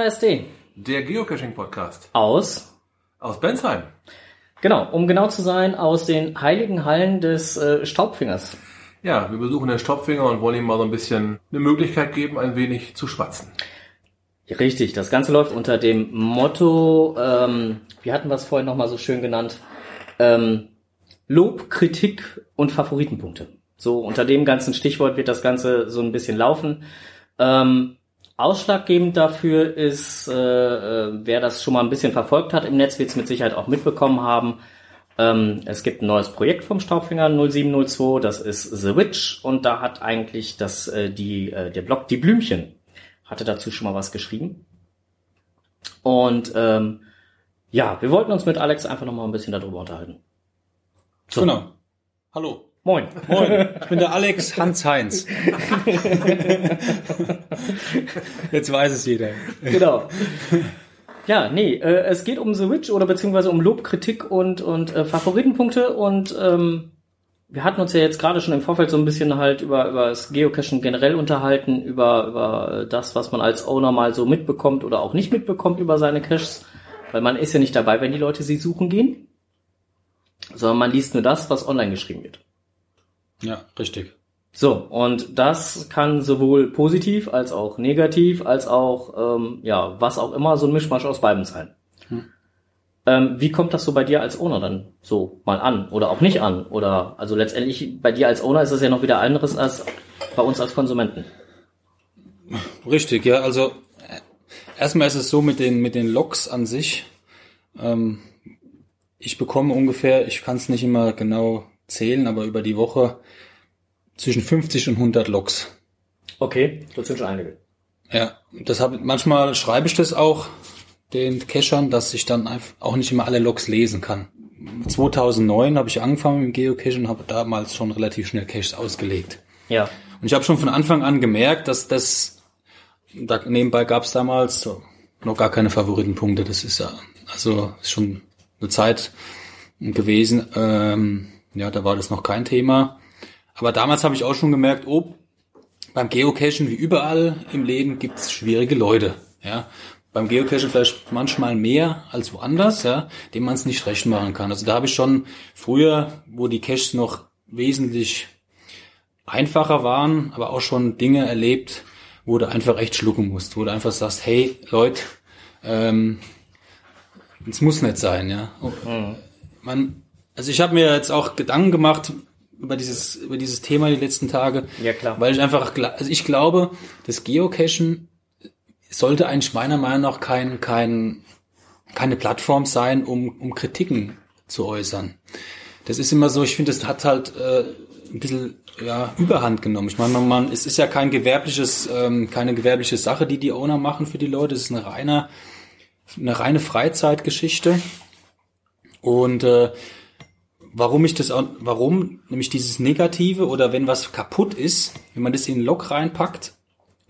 KSD. Der Geocaching-Podcast. Aus? Aus Bensheim. Genau, um genau zu sein, aus den heiligen Hallen des äh, Staubfingers. Ja, wir besuchen den Staubfinger und wollen ihm mal so ein bisschen eine Möglichkeit geben, ein wenig zu schwatzen. Richtig, das Ganze läuft unter dem Motto, ähm, wie hatten wir es vorhin nochmal so schön genannt, ähm, Lob, Kritik und Favoritenpunkte. So unter dem ganzen Stichwort wird das Ganze so ein bisschen laufen. Ähm, ausschlaggebend dafür ist, äh, äh, wer das schon mal ein bisschen verfolgt hat im Netz, wird es mit Sicherheit auch mitbekommen haben. Ähm, es gibt ein neues Projekt vom Staubfinger 0702, das ist The Witch und da hat eigentlich das, äh, die, äh, der Blog Die Blümchen hatte dazu schon mal was geschrieben. Und ähm, ja, wir wollten uns mit Alex einfach noch mal ein bisschen darüber unterhalten. So. Genau. Hallo. Moin. Moin, ich bin der Alex Hans-Heinz. Jetzt weiß es jeder. Genau. Ja, nee, äh, es geht um The Witch oder beziehungsweise um Lob, Kritik und, und äh, Favoritenpunkte und ähm, wir hatten uns ja jetzt gerade schon im Vorfeld so ein bisschen halt über, über das Geocachen generell unterhalten, über, über das, was man als Owner mal so mitbekommt oder auch nicht mitbekommt über seine Caches, weil man ist ja nicht dabei, wenn die Leute sie suchen gehen, sondern man liest nur das, was online geschrieben wird. Ja, richtig. So, und das kann sowohl positiv als auch negativ, als auch, ähm, ja, was auch immer, so ein Mischmasch aus beidem sein. Hm. Ähm, wie kommt das so bei dir als Owner dann so mal an oder auch nicht an? Oder also letztendlich bei dir als Owner ist das ja noch wieder anderes als bei uns als Konsumenten. Richtig, ja, also erstmal ist es so mit den, mit den Logs an sich. Ähm, ich bekomme ungefähr, ich kann es nicht immer genau zählen, aber über die Woche zwischen 50 und 100 Logs. Okay, das sind schon einige. Ja, das habe manchmal schreibe ich das auch den Cachern, dass ich dann einfach auch nicht immer alle Logs lesen kann. 2009 habe ich angefangen mit Geocachen und habe damals schon relativ schnell Caches ausgelegt. Ja. Und ich habe schon von Anfang an gemerkt, dass das da nebenbei gab es damals so, noch gar keine Favoritenpunkte. Das ist ja also ist schon eine Zeit gewesen. Ähm, ja, da war das noch kein Thema. Aber damals habe ich auch schon gemerkt, oh, beim Geocachen wie überall im Leben gibt's schwierige Leute. Ja, beim Geocachen vielleicht manchmal mehr als woanders, ja, dem man es nicht recht machen kann. Also da habe ich schon früher, wo die Caches noch wesentlich einfacher waren, aber auch schon Dinge erlebt, wo du einfach echt schlucken musst, wo du einfach sagst, hey Leute, ähm, es muss nicht sein, ja. Mhm. Man, also ich habe mir jetzt auch Gedanken gemacht über dieses über dieses Thema die letzten Tage, ja klar, weil ich einfach, also ich glaube, das Geocachen sollte eigentlich meiner Meinung nach kein, kein, keine Plattform sein, um, um Kritiken zu äußern. Das ist immer so, ich finde, das hat halt äh, ein bisschen ja, Überhand genommen. Ich meine, man, es ist ja kein gewerbliches, ähm, keine gewerbliche Sache, die die Owner machen für die Leute. Es ist eine reine, eine reine Freizeitgeschichte. Und äh, warum ich das auch, warum nämlich dieses Negative oder wenn was kaputt ist, wenn man das in einen Log reinpackt,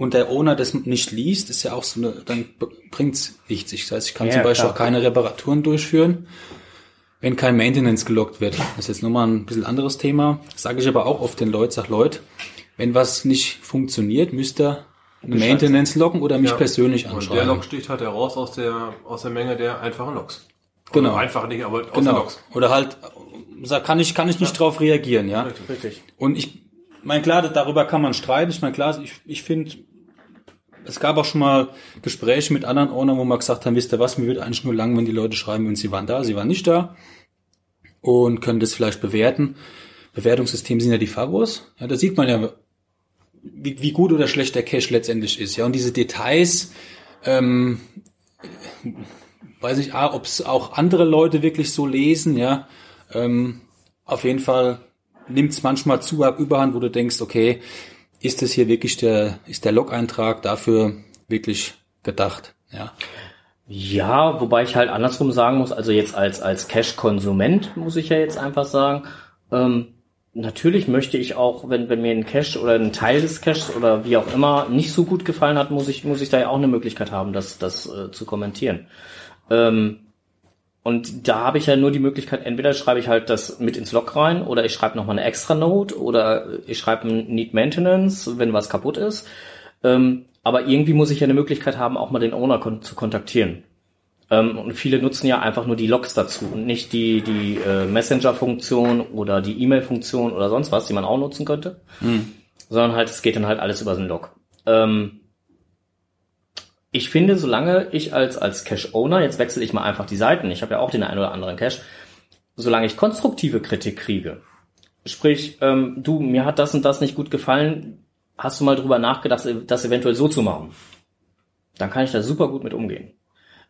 und der Owner das nicht liest, ist ja auch so eine, dann bringt's nichts. Das heißt, ich kann ja, zum Beispiel klar. auch keine Reparaturen durchführen, wenn kein Maintenance gelockt wird. Das ist jetzt nochmal ein bisschen anderes Thema. Das sage ich aber auch oft den Leuten, sag Leute, wenn was nicht funktioniert, müsst ihr eine Maintenance loggen oder mich ja. persönlich anschreiben. Und der Log sticht halt heraus aus der, aus der Menge der einfachen Logs. Genau. Oder einfach nicht, aber aus genau. Logs. Oder halt, kann ich, kann ich nicht ja. drauf reagieren, ja. Richtig, richtig. Und ich, mein klar, darüber kann man streiten. Ich meine, klar, ich, ich finde, es gab auch schon mal Gespräche mit anderen Ownern, wo man gesagt haben, wisst ihr was, mir wird eigentlich nur lang, wenn die Leute schreiben, wenn sie waren da, sie waren nicht da und können das vielleicht bewerten. Bewertungssystem sind ja die Favos. Ja, da sieht man ja, wie, wie gut oder schlecht der Cache letztendlich ist. Ja, und diese Details, ähm, weiß nicht, ah, ob es auch andere Leute wirklich so lesen, ja. Ähm, auf jeden Fall nimmt es manchmal zu überhand, wo du denkst, okay, ist es hier wirklich der, ist der Log-Eintrag dafür wirklich gedacht, ja? Ja, wobei ich halt andersrum sagen muss, also jetzt als, als Cash-Konsument muss ich ja jetzt einfach sagen, ähm, natürlich möchte ich auch, wenn, wenn mir ein Cache oder ein Teil des Caches oder wie auch immer nicht so gut gefallen hat, muss ich, muss ich da ja auch eine Möglichkeit haben, das, das äh, zu kommentieren. Ähm, und da habe ich ja nur die Möglichkeit, entweder schreibe ich halt das mit ins Log rein oder ich schreibe nochmal eine extra Note oder ich schreibe ein Need Maintenance, wenn was kaputt ist. Ähm, aber irgendwie muss ich ja eine Möglichkeit haben, auch mal den Owner kon zu kontaktieren. Ähm, und viele nutzen ja einfach nur die Logs dazu und nicht die, die äh, Messenger-Funktion oder die E-Mail-Funktion oder sonst was, die man auch nutzen könnte. Hm. Sondern halt, es geht dann halt alles über den Log. Ähm, ich finde, solange ich als, als Cache-Owner, jetzt wechsle ich mal einfach die Seiten, ich habe ja auch den einen oder anderen Cache, solange ich konstruktive Kritik kriege, sprich, ähm, du, mir hat das und das nicht gut gefallen, hast du mal drüber nachgedacht, das eventuell so zu machen? Dann kann ich da super gut mit umgehen.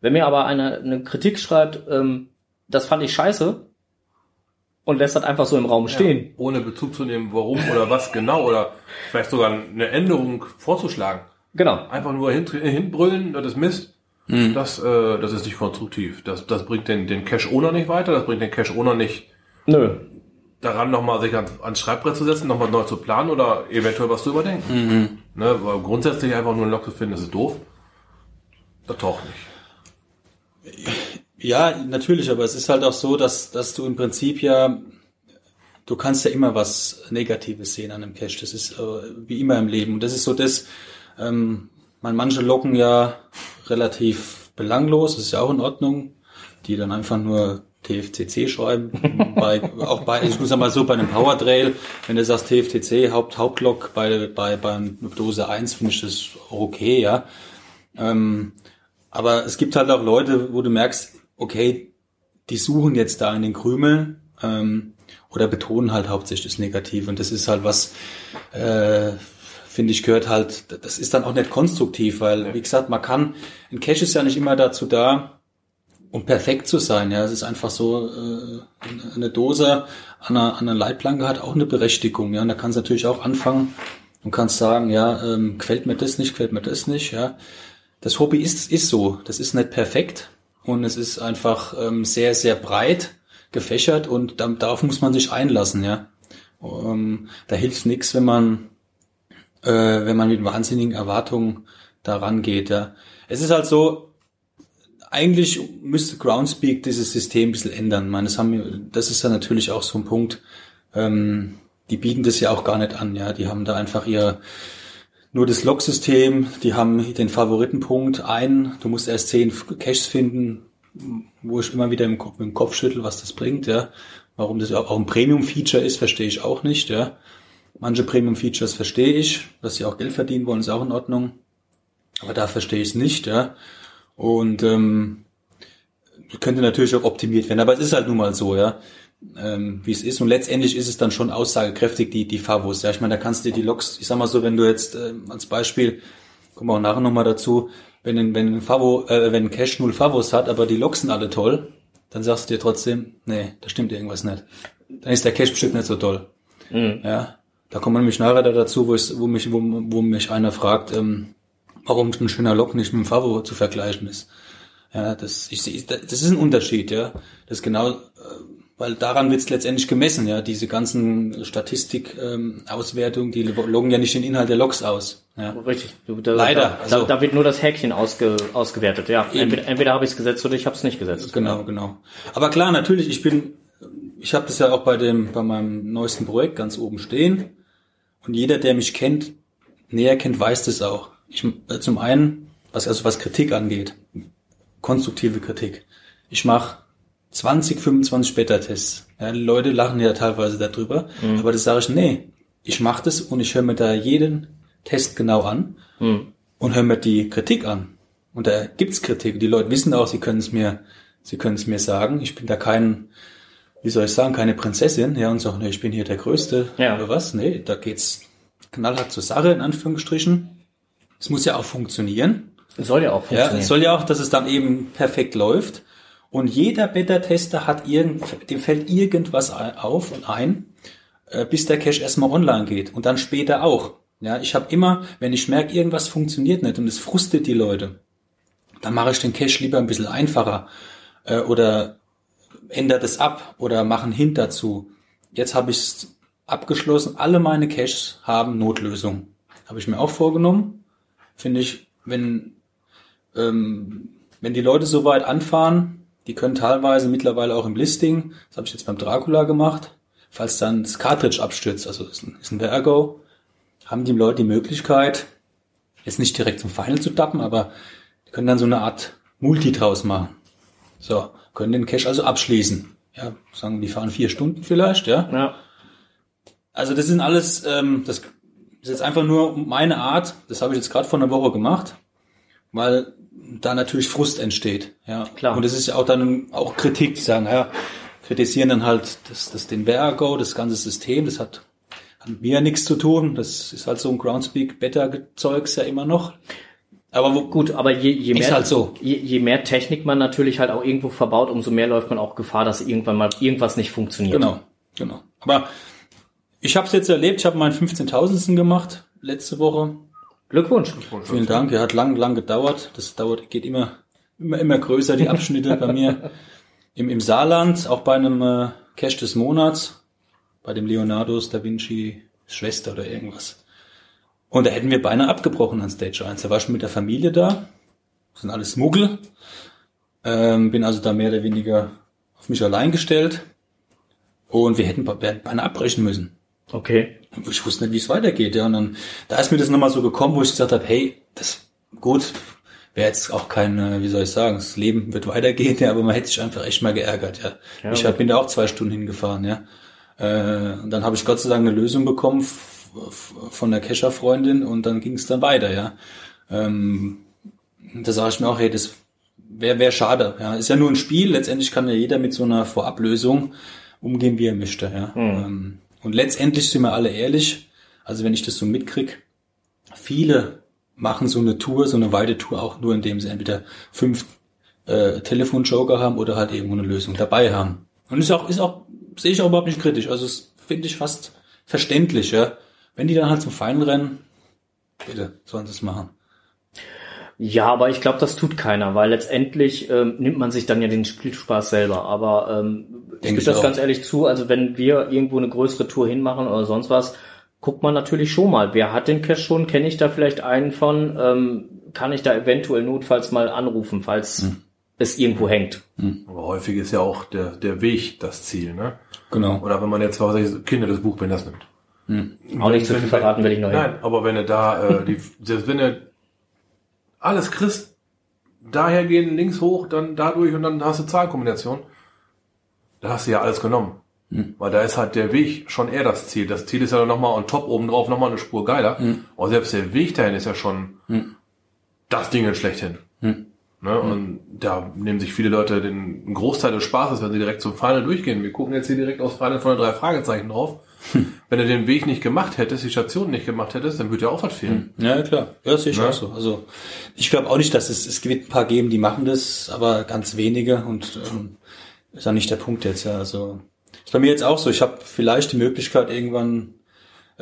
Wenn mir aber eine, eine Kritik schreibt, ähm, das fand ich scheiße und lässt das einfach so im Raum stehen. Ja, ohne Bezug zu nehmen, warum oder was genau oder vielleicht sogar eine Änderung vorzuschlagen. Genau. Einfach nur hin, hinbrüllen, das ist Mist. Mhm. Das, äh, das ist nicht konstruktiv. Das, das bringt den, den Cache-Owner nicht weiter, das bringt den Cache-Owner nicht Nö. daran, nochmal sich ans, ans Schreibbrett zu setzen, nochmal neu zu planen oder eventuell was zu überdenken. Mhm. Ne, weil grundsätzlich einfach nur ein Log zu finden, das ist doof. Das taucht nicht. Ja, natürlich, aber es ist halt auch so, dass, dass du im Prinzip ja, du kannst ja immer was Negatives sehen an einem Cache. Das ist äh, wie immer im Leben. Und das ist so das, ähm, man, manche locken ja relativ belanglos, das ist ja auch in Ordnung, die dann einfach nur TFCC schreiben. bei, auch bei, ich muss mal so, bei einem Power Trail, wenn du sagst TFCC, Haupt, Hauptlog bei, bei, bei Dose 1, finde ich das okay, ja. Ähm, aber es gibt halt auch Leute, wo du merkst, okay, die suchen jetzt da in den Krümeln ähm, oder betonen halt hauptsächlich das Negative. Und das ist halt was, äh, finde ich, gehört halt, das ist dann auch nicht konstruktiv, weil, wie gesagt, man kann, ein Cache ist ja nicht immer dazu da, um perfekt zu sein. Ja, es ist einfach so, äh, eine Dose an einer, an einer Leitplanke hat auch eine Berechtigung. Ja, und da kannst du natürlich auch anfangen und kannst sagen, ja, ähm, gefällt mir das nicht, gefällt mir das nicht. Ja, das Hobby ist, ist so. Das ist nicht perfekt und es ist einfach ähm, sehr, sehr breit gefächert und darauf muss man sich einlassen, ja. Ähm, da hilft nichts, wenn man, äh, wenn man mit wahnsinnigen Erwartungen daran geht, ja. Es ist halt so, eigentlich müsste Groundspeak dieses System ein bisschen ändern. Ich meine, das, haben, das ist ja natürlich auch so ein Punkt, ähm, die bieten das ja auch gar nicht an, ja. Die haben da einfach ihr, nur das Log-System, die haben den Favoritenpunkt ein, du musst erst zehn Caches finden, wo ich immer wieder im Kopf, im Kopf schüttel, was das bringt, ja. Warum das auch ein Premium-Feature ist, verstehe ich auch nicht, ja. Manche Premium-Features verstehe ich, dass sie auch Geld verdienen wollen, ist auch in Ordnung. Aber da verstehe ich es nicht, ja. Und ähm, könnte natürlich auch optimiert werden, aber es ist halt nun mal so, ja ähm, wie es ist. Und letztendlich ist es dann schon aussagekräftig, die, die Favos. Ja, ich meine, da kannst du die Logs, ich sag mal so, wenn du jetzt äh, als Beispiel, kommen wir auch nachher nochmal dazu, wenn ein, wenn ein Favo, äh, wenn ein Cache null Favos hat, aber die Logs sind alle toll, dann sagst du dir trotzdem, nee, da stimmt irgendwas nicht. Dann ist der Cache bestimmt nicht so toll. Mhm. Ja. Da kommen wir nämlich nachher dazu, wo, ich, wo, mich, wo, wo mich einer fragt, ähm, warum ein schöner Log nicht mit dem Favo zu vergleichen ist. Ja, das, ich, das ist ein Unterschied, ja. Das ist genau, äh, weil daran wird es letztendlich gemessen, ja. Diese ganzen Statistik-Auswertungen, ähm, die loggen ja nicht den Inhalt der Logs aus. Ja. Richtig. Du, da, Leider. Da, also, da, wird nur das Häkchen ausge, ausgewertet, ja. Entweder, entweder habe ich es gesetzt oder ich habe es nicht gesetzt. Genau, genau. Aber klar, natürlich, ich bin, ich habe das ja auch bei dem, bei meinem neuesten Projekt ganz oben stehen. Und jeder, der mich kennt, näher kennt, weiß das auch. Ich, äh, zum einen, was also was Kritik angeht, konstruktive Kritik. Ich mache 20, 25 Beta-Tests. Ja, die Leute lachen ja teilweise darüber, mhm. aber das sage ich, nee, ich mache das und ich höre mir da jeden Test genau an mhm. und höre mir die Kritik an. Und da gibt's Kritik. Die Leute wissen auch, sie können es mir, sie können es mir sagen. Ich bin da kein, wie soll ich sagen, keine Prinzessin, ja, und sagen, nee, ich bin hier der Größte ja. oder was. Nee, da geht's knallhart zur Sache, in Anführungsstrichen. Es muss ja auch funktionieren. Es soll ja auch funktionieren. Ja, es soll ja auch, dass es dann eben perfekt läuft. Und jeder Beta-Tester hat irgend, dem fällt irgendwas auf und ein, äh, bis der Cache erstmal online geht und dann später auch. Ja, ich habe immer, wenn ich merke, irgendwas funktioniert nicht und es frustet die Leute, dann mache ich den Cache lieber ein bisschen einfacher äh, oder ändere das ab oder mache einen Hint dazu. Jetzt habe ich abgeschlossen, alle meine Caches haben Notlösung. Habe ich mir auch vorgenommen. Finde ich, wenn, ähm, wenn die Leute so weit anfahren, die können teilweise mittlerweile auch im Listing, das habe ich jetzt beim Dracula gemacht, falls dann das Cartridge abstürzt, also ist ein, ist ein Vergo, haben die Leute die Möglichkeit, jetzt nicht direkt zum Final zu tappen, aber die können dann so eine Art Multi draus machen. So, können den Cache also abschließen. Ja, sagen, die fahren vier Stunden vielleicht, ja. Ja. Also das sind alles, ähm, das ist jetzt einfach nur meine Art. Das habe ich jetzt gerade vor einer Woche gemacht, weil da natürlich Frust entsteht. Ja, Klar. Und das ist ja auch dann auch Kritik, die sagen, ja, kritisieren dann halt das, das den Vergo, das ganze System. Das hat hat mit mir nichts zu tun. Das ist halt so ein Groundspeak Beta Zeugs ja immer noch. Aber wo, Gut, aber je, je mehr halt so. je, je mehr Technik man natürlich halt auch irgendwo verbaut, umso mehr läuft man auch Gefahr, dass irgendwann mal irgendwas nicht funktioniert. Genau, genau. Aber ich habe es jetzt erlebt. Ich habe meinen 15.000. gemacht letzte Woche. Glückwunsch. Vielen Dank. Er hat lang, lang gedauert. Das dauert, geht immer, immer, immer größer, die Abschnitte bei mir. Im, Im Saarland, auch bei einem äh, Cash des Monats, bei dem Leonardos da Vinci Schwester oder irgendwas. Und da hätten wir beinahe abgebrochen an Stage 1. Da war ich schon mit der Familie da. Das sind alles Muggel. Ähm, bin also da mehr oder weniger auf mich allein gestellt. Und wir hätten be- beinahe abbrechen müssen. Okay. Ich wusste nicht, wie es weitergeht. Ja. Und dann, da ist mir das nochmal so gekommen, wo ich gesagt habe, hey, das gut, wäre jetzt auch kein, äh, wie soll ich sagen, das Leben wird weitergehen, ja, aber man hätte sich einfach echt mal geärgert, ja. Ja, ich hab, bin da auch zwei Stunden hingefahren, ja. Äh, und dann habe ich Gott sei Dank eine Lösung bekommen von der Kescher-Freundin und dann ging es dann weiter, ja. Ähm, da sage ich mir auch, hey, das wäre wär schade. Ja, ist ja nur ein Spiel. Letztendlich kann ja jeder mit so einer Vorablösung umgehen, wie er möchte. Ja. Ähm, und letztendlich sind wir alle ehrlich. Also wenn ich das so mitkrieg, viele machen so eine Tour, so eine weite Tour auch nur, indem sie entweder fünf äh, Telefonjoker haben oder halt irgendwo eine Lösung dabei haben. Und ist auch, ist auch, sehe ich auch überhaupt nicht kritisch. Also das finde ich fast verständlich, ja. Wenn die dann halt zum Final rennen, bitte, sollen sie es machen. Ja, aber ich glaube, das tut keiner, weil letztendlich ähm, nimmt man sich dann ja den Spielspaß selber. Aber ähm, ich gebe das auch. ganz ehrlich zu, also wenn wir irgendwo eine größere Tour hinmachen oder sonst was, guckt man natürlich schon mal, wer hat den Cache schon, kenne ich da vielleicht einen von, ähm, kann ich da eventuell notfalls mal anrufen, falls Hm. es irgendwo hängt. Aber häufig ist ja auch der, der Weg das Ziel, ne? Genau. Oder wenn man jetzt, was weiß ich, Kinder des Buchbinders nimmt. Auch nicht zu viel Wenn- verraten will ich noch hin. Nein, aber wenn du da, äh, die, selbst wenn du alles kriegst, daher gehen links hoch, dann dadurch und dann hast du Zahlenkombination, da hast du ja alles genommen. Weil da ist halt der Weg schon eher das Ziel. Das Ziel ist ja nochmal on top oben drauf nochmal eine Spur geiler. Aber selbst der Weg dahin ist ja schon das Ding schlechthin. Ne? Und da nehmen sich viele Leute den Großteil des Spaßes, wenn sie direkt zum Final durchgehen. Wir gucken jetzt hier direkt aufs Final von den drei Fragezeichen drauf. Wenn du den Weg nicht gemacht hättest, die Station nicht gemacht hättest, dann würde ja auch was fehlen. Ja, klar. Ja, das sehe ich Ne? auch so. Also ich glaube auch nicht, dass es, es wird ein paar geben, die machen das, aber ganz wenige und ähm, ist auch nicht der Punkt jetzt, ja. Also ist bei mir jetzt auch so. Ich habe vielleicht die Möglichkeit, irgendwann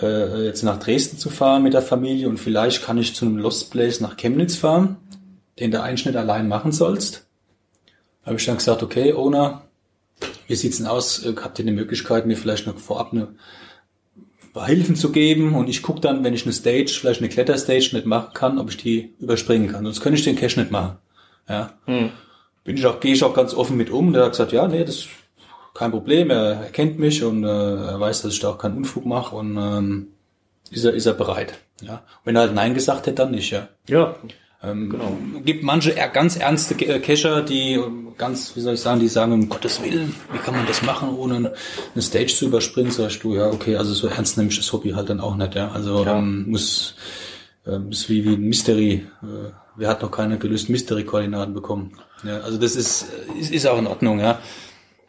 äh, jetzt nach Dresden zu fahren mit der Familie und vielleicht kann ich zu einem Lost Place nach Chemnitz fahren, den du eigentlich nicht allein machen sollst. Habe ich dann gesagt, okay, Owner, wie sieht's denn aus? Äh, Habt ihr eine Möglichkeit, mir vielleicht noch vorab eine Hilfen zu geben und ich gucke dann, wenn ich eine Stage, vielleicht eine Kletterstage nicht machen kann, ob ich die überspringen kann. Sonst könnte ich den Cache nicht machen. Ja. Bin ich auch, gehe ich auch ganz offen mit um. Der hat gesagt, ja, nee, das ist kein Problem. Er, er kennt mich und äh, er weiß, dass ich da auch keinen Unfug mache und ähm, ist er, ist er bereit. Ja. Und wenn er halt Nein gesagt hätte, dann nicht, ja. Ja, Ähm, Genau. gibt manche ganz ernste äh, Cacher, die ähm, ganz, wie soll ich sagen, die sagen, um Gottes Willen, wie kann man das machen, ohne eine Stage zu überspringen? Sagst du, ja, okay, also so ernst nehme ich das Hobby halt dann auch nicht, ja. Also Ja. ähm, muss, ähm, ist wie, wie ein Mystery. Äh, wer hat noch keine gelösten Mystery-Koordinaten bekommen? Ja, also das ist, äh, ist, ist auch in Ordnung, ja.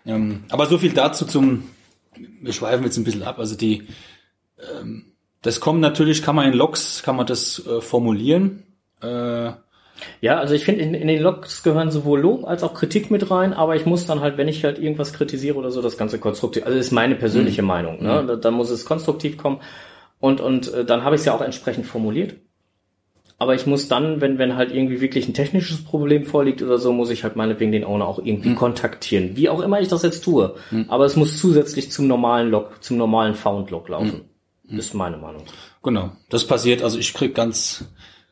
Ähm, aber so viel dazu zum, wir schweifen jetzt ein bisschen ab, also die, ähm, das kommt natürlich, kann man in Logs, kann man das äh, formulieren, äh, Ja, also ich finde, in, in den Logs gehören sowohl Lob als auch Kritik mit rein, aber ich muss dann halt, wenn ich halt irgendwas kritisiere oder so, das Ganze konstruktiv, also das ist meine persönliche Meinung, ne? Da, da muss es konstruktiv kommen und, und äh, dann habe ich es ja auch entsprechend formuliert. Aber ich muss dann, wenn, wenn halt irgendwie wirklich ein technisches Problem vorliegt oder so, muss ich halt meinetwegen den Owner auch irgendwie kontaktieren. Wie auch immer ich das jetzt tue. Aber es muss zusätzlich zum normalen Log, zum normalen Found-Log laufen. Ist meine Meinung. Genau, das passiert. Also ich krieg ganz,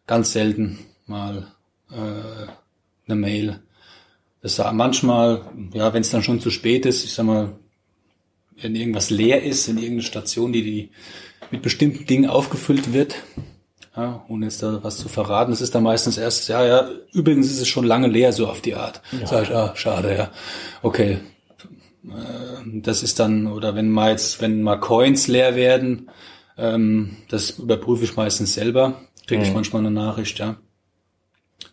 ganz selten mal äh, eine Mail. Das sa- manchmal, ja, wenn es dann schon zu spät ist, ich sag mal, wenn irgendwas leer ist in irgendeiner Station, die, die mit bestimmten Dingen aufgefüllt wird, Ja, ohne jetzt da was zu verraten. Das ist dann meistens erst, ja, ja, übrigens ist es schon lange leer, so auf die Art. Ja. Sag ich, ah, schade, ja. Okay. Äh, das ist dann, oder wenn mal jetzt, wenn mal Coins leer werden, ähm, das überprüfe ich meistens selber. Kriege ich mhm. manchmal eine Nachricht, ja.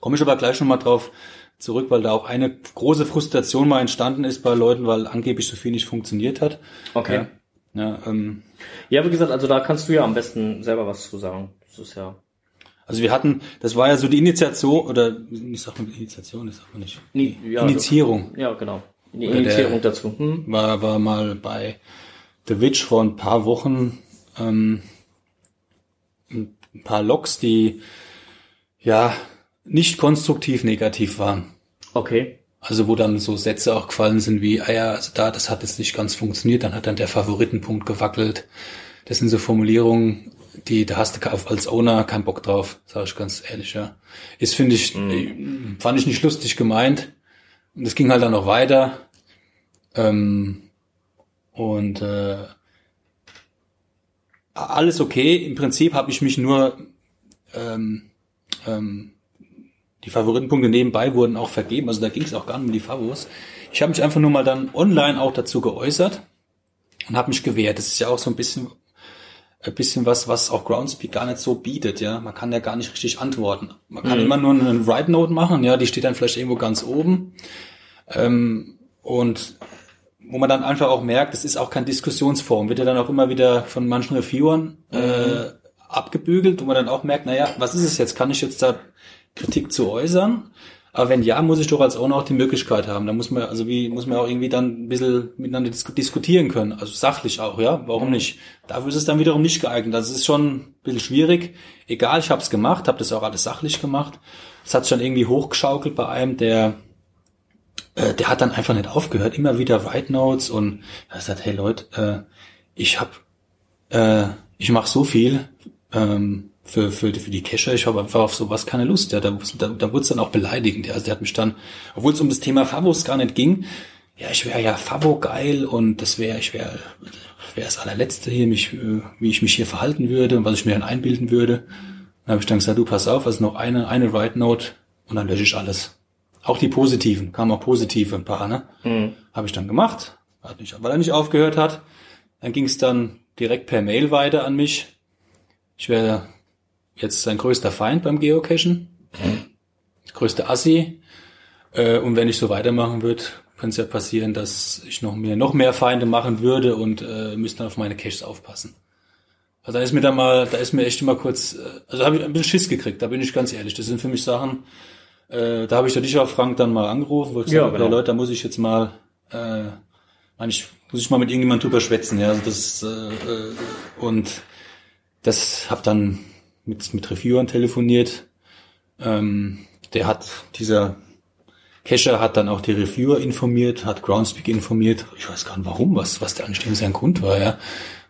Komme ich aber gleich nochmal drauf zurück, weil da auch eine große Frustration mal entstanden ist bei Leuten, weil angeblich so viel nicht funktioniert hat. Okay. Ja, ja, ähm, ja wie gesagt, also da kannst du ja am besten selber was zu sagen. Das ist ja. Also wir hatten, das war ja so die Initiation, oder ich sag mal Initiation, das sagt man nicht. Ni ja, Initiierung. Ja, genau. Die Initiierung dazu. Hm? War, war mal bei The Witch vor ein paar Wochen ähm, ein paar Logs, die ja nicht konstruktiv negativ waren. Okay. Also wo dann so Sätze auch gefallen sind wie, ah ja, also da, das hat jetzt nicht ganz funktioniert, dann hat dann der Favoritenpunkt gewackelt. Das sind so Formulierungen, die, da hast du als Owner keinen Bock drauf, sage ich ganz ehrlich, ja. Ist, finde ich, mhm. fand ich nicht lustig gemeint. Und es ging halt dann noch weiter. Ähm, und äh, alles okay. Im Prinzip habe ich mich nur ähm, ähm, die Favoritenpunkte nebenbei wurden auch vergeben, also da ging es auch gar nicht um die Favos. Ich habe mich einfach nur mal dann online auch dazu geäußert und habe mich gewehrt. Das ist ja auch so ein bisschen ein bisschen was, was auch Groundspeak gar nicht so bietet, ja. Man kann ja gar nicht richtig antworten. Man kann mhm. immer nur eine Write Note machen, ja, die steht dann vielleicht irgendwo ganz oben. Ähm, und wo man dann einfach auch merkt, es ist auch kein Diskussionsforum, wird ja dann auch immer wieder von manchen Reviewern äh, mhm. abgebügelt, wo man dann auch merkt, naja, was ist es jetzt? Kann ich jetzt da Kritik zu äußern. Aber wenn ja, muss ich doch als Owner auch die Möglichkeit haben. Da muss man, also wie, muss man auch irgendwie dann ein bisschen miteinander diskutieren können. Also sachlich auch, ja. Warum nicht? Dafür ist es dann wiederum nicht geeignet. Das ist schon ein bisschen schwierig. Egal, ich habe es gemacht, habe das auch alles sachlich gemacht. Es hat schon irgendwie hochgeschaukelt bei einem, der, äh, der hat dann einfach nicht aufgehört. Immer wieder Write Notes und er sagt, hey Leute, äh, ich hab, äh, ich mache so viel, ähm, für, für, für die Cacher. Ich habe einfach auf sowas keine Lust. Ja, da, da, da wurde es dann auch beleidigend. Ja. Also der hat mich dann, obwohl es um das Thema Favos gar nicht ging, ja, ich wäre ja Favo geil und das wäre, ich wäre wäre das allerletzte hier, mich, wie ich mich hier verhalten würde und was ich mir dann einbilden würde. Dann habe ich dann gesagt, du pass auf, also noch eine, eine Write Note und dann lösche ich alles. Auch die positiven, kamen auch positive ein paar, ne? Mhm. Habe ich dann gemacht, hat nicht, weil er nicht aufgehört hat. Dann ging es dann direkt per Mail weiter an mich. Ich wäre jetzt sein größter Feind beim Geocachen. Das größte Assi. Äh, und wenn ich so weitermachen würde, könnte es ja passieren, dass ich noch mehr, noch mehr Feinde machen würde und äh, müsste dann auf meine Caches aufpassen. Also da ist mir dann mal, da ist mir echt immer kurz, äh, also habe ich ein bisschen Schiss gekriegt, da bin ich ganz ehrlich. Das sind für mich Sachen, äh, da habe ich ja dich auch Frank dann mal angerufen, wo ich ja, genau. Leute, da muss ich jetzt mal, äh, eigentlich muss ich mal mit irgendjemand drüber schwätzen, ja. Also das äh, äh, und das hab dann mit, mit Reviewern telefoniert. Ähm, der hat, dieser Cacher hat dann auch die Reviewer informiert, hat Groundspeak informiert. Ich weiß gar nicht warum, was, was der anstehende sein Grund war, ja.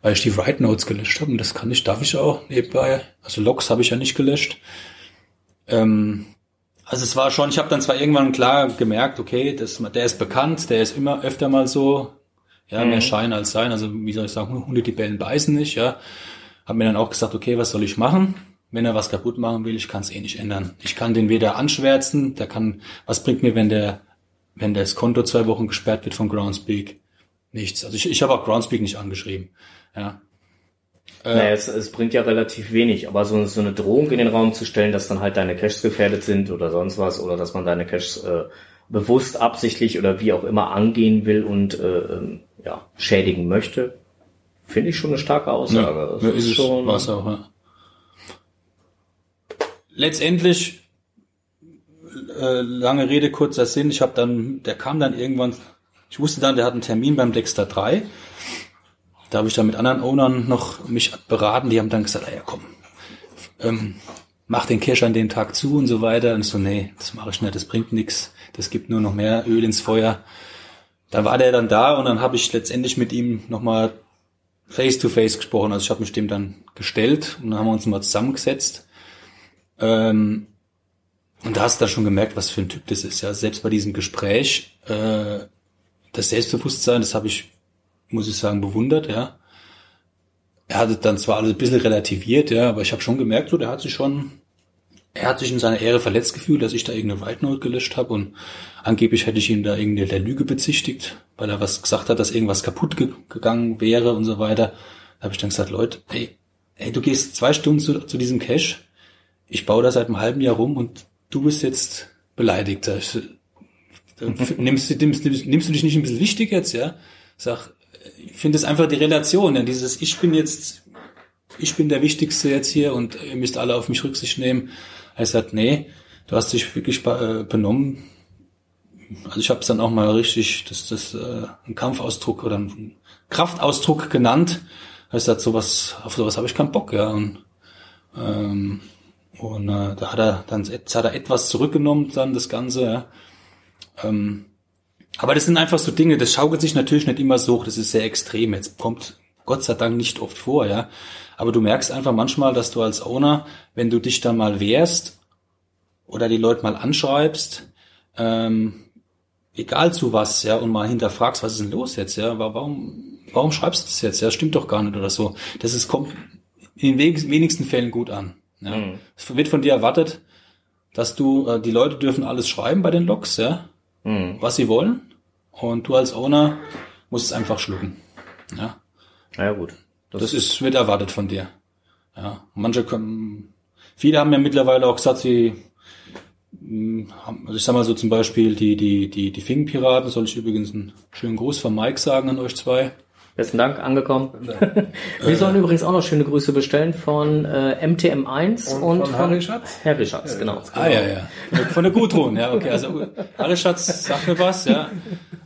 Weil ich die Write Notes gelöscht habe und das kann ich, darf ich auch nebenbei. Also Logs habe ich ja nicht gelöscht. Ähm, also es war schon, ich habe dann zwar irgendwann klar gemerkt, okay, das, der ist bekannt, der ist immer öfter mal so, ja, mehr mhm. Schein als Sein. Also wie soll ich sagen, Hunde, die bellen, beißen nicht, ja. Hab mir dann auch gesagt, okay, was soll ich machen? Wenn er was kaputt machen will, ich kann es eh nicht ändern. Ich kann den weder anschwärzen, der kann, was bringt mir, wenn der, wenn das Konto zwei Wochen gesperrt wird von Groundspeak? Nichts. Also ich, ich habe auch Groundspeak nicht angeschrieben. Ja. Äh, naja, es, es bringt ja relativ wenig, aber so, so eine Drohung in den Raum zu stellen, dass dann halt deine Caches gefährdet sind oder sonst was, oder dass man deine Caches äh, bewusst, absichtlich oder wie auch immer angehen will und äh, ähm, ja, schädigen möchte, Finde ich schon eine starke Aussage. Ja, ist, ist schon. Was auch, ja. Letztendlich, äh, lange Rede, kurzer Sinn, ich habe dann, der kam dann irgendwann, ich wusste dann, der hat einen Termin beim Dexter 3. Da habe ich dann mit anderen Ownern noch mich beraten, die haben dann gesagt, ja komm, ähm, mach den Cash an dem Tag zu und so weiter. Und so, nee, das mache ich nicht, das bringt nichts, das gibt nur noch mehr Öl ins Feuer. Dann war der dann da und dann habe ich letztendlich mit ihm nochmal face-to-face gesprochen. Also ich habe mich dem dann gestellt und dann haben wir uns mal zusammengesetzt. Ähm, und da hast du dann schon gemerkt, was für ein Typ das ist. Ja, selbst bei diesem Gespräch, äh, das Selbstbewusstsein, das habe ich, muss ich sagen, bewundert. Ja, er hatte dann zwar alles ein bisschen relativiert, ja, aber ich habe schon gemerkt, so, der hat sich schon, er hat sich in seiner Ehre verletzt gefühlt, dass ich da irgendeine Note gelöscht habe und angeblich hätte ich ihn da irgendwie der Lüge bezichtigt, weil er was gesagt hat, dass irgendwas kaputt ge gegangen wäre und so weiter. Da habe ich dann gesagt, Leute, ey, ey, du gehst zwei Stunden zu, zu diesem Cache, ich baue da seit einem halben Jahr rum und du bist jetzt beleidigt. Nimmst, nimmst, nimmst, nimmst du dich nicht ein bisschen wichtig jetzt, ja? Sag, ich finde es einfach die Relation, ja, dieses ich bin jetzt, ich bin der Wichtigste jetzt hier und ihr müsst alle auf mich Rücksicht nehmen. Er sagt, nee, du hast dich wirklich äh, benommen. Also ich habe es dann auch mal richtig, das das äh, ein Kampfausdruck oder ein Kraftausdruck genannt. Er sagt, sowas, auf sowas habe ich keinen Bock, ja. Und, ähm, und äh, da hat er dann hat er etwas zurückgenommen, dann das Ganze, ja. Ähm, aber das sind einfach so Dinge, das schaukelt sich natürlich nicht immer so hoch, das ist sehr extrem. Jetzt kommt Gott sei Dank nicht oft vor, ja. Aber du merkst einfach manchmal, dass du als Owner, wenn du dich da mal wehrst oder die Leute mal anschreibst, ähm, egal zu was, ja, und mal hinterfragst, was ist denn los jetzt, ja, warum, warum schreibst du das jetzt, ja, stimmt doch gar nicht oder so. Das ist, kommt in den wenigsten Fällen gut an. Ja. Mhm. Es wird von dir erwartet, dass du, äh, die Leute dürfen alles schreiben bei den Logs, ja, mhm. was sie wollen. Und du als Owner musst es einfach schlucken. Ja. Ja, gut. Das, das ist, wird erwartet von dir. Ja. Manche können, viele haben ja mittlerweile auch gesagt, sie, hm, also ich sag mal so zum Beispiel die, die, die, die Fingenpiraten, soll ich übrigens einen schönen Gruß von Mike sagen an euch zwei. Besten Dank, angekommen. Wir sollen übrigens auch noch schöne Grüße bestellen von äh, MTM1 und, und von, von Harry Schatz. Harry Schatz, genau. Schatz, genau. Ah ja, ja. Von der Gudrun, ja, okay. Also Harry Schatz sagt mir was, ja.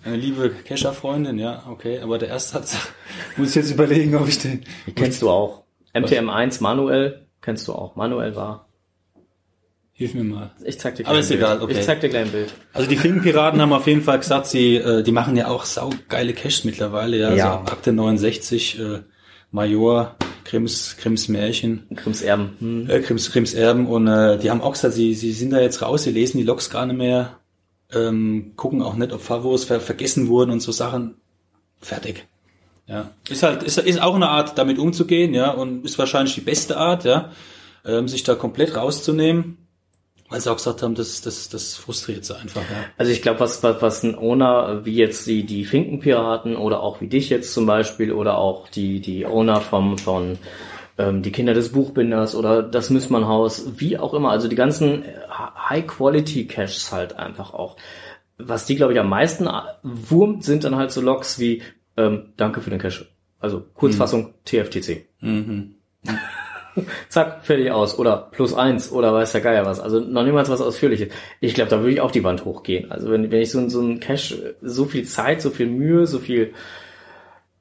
Eine liebe Kescher-Freundin, ja, okay. Aber der erste Satz muss ich jetzt überlegen, ob ich den. Die kennst du auch. MTM1 Manuel kennst du auch. Manuel war Hilf mir mal. Ich zeig dir gleich Aber ist egal, okay. Ich zeig dir gleich ein Bild. Also die Finkenpiraten haben auf jeden Fall gesagt, sie, äh, die machen ja auch saugeile Caches mittlerweile, ja. ja. Also Akte 69, äh, Major, Krims, Krims Märchen. Krims Erben. Hm. Äh, Krims, Krims Erben und äh, die haben auch gesagt, sie, sie sind da jetzt raus, sie lesen die Logs gar nicht mehr, ähm, gucken auch nicht, ob Favos ver vergessen wurden und so Sachen. Fertig. Ja. Ist halt, ist, ist auch eine Art, damit umzugehen, ja, und ist wahrscheinlich die beste Art, ja, ähm, sich da komplett rauszunehmen weil sie auch gesagt haben, das, das, das frustriert sie einfach. Ja. Also ich glaube, was, was, was ein Owner wie jetzt die, die Finkenpiraten oder auch wie dich jetzt zum Beispiel oder auch die, die Owner vom, von ähm, die Kinder des Buchbinders oder das Müssmannhaus, wie auch immer, also die ganzen High-Quality-Caches halt einfach auch. Was die, glaube ich, am meisten wurmt, sind dann halt so Logs wie ähm, Danke für den Cache. Also Kurzfassung mhm. TFTC. Mhm. zack, fertig aus. Oder plus eins oder weiß der Geier was. Also noch niemals was Ausführliches. Ich glaube, da würde ich auch die Wand hochgehen. Also wenn, wenn ich so, so ein Cash, so viel Zeit, so viel Mühe, so viel,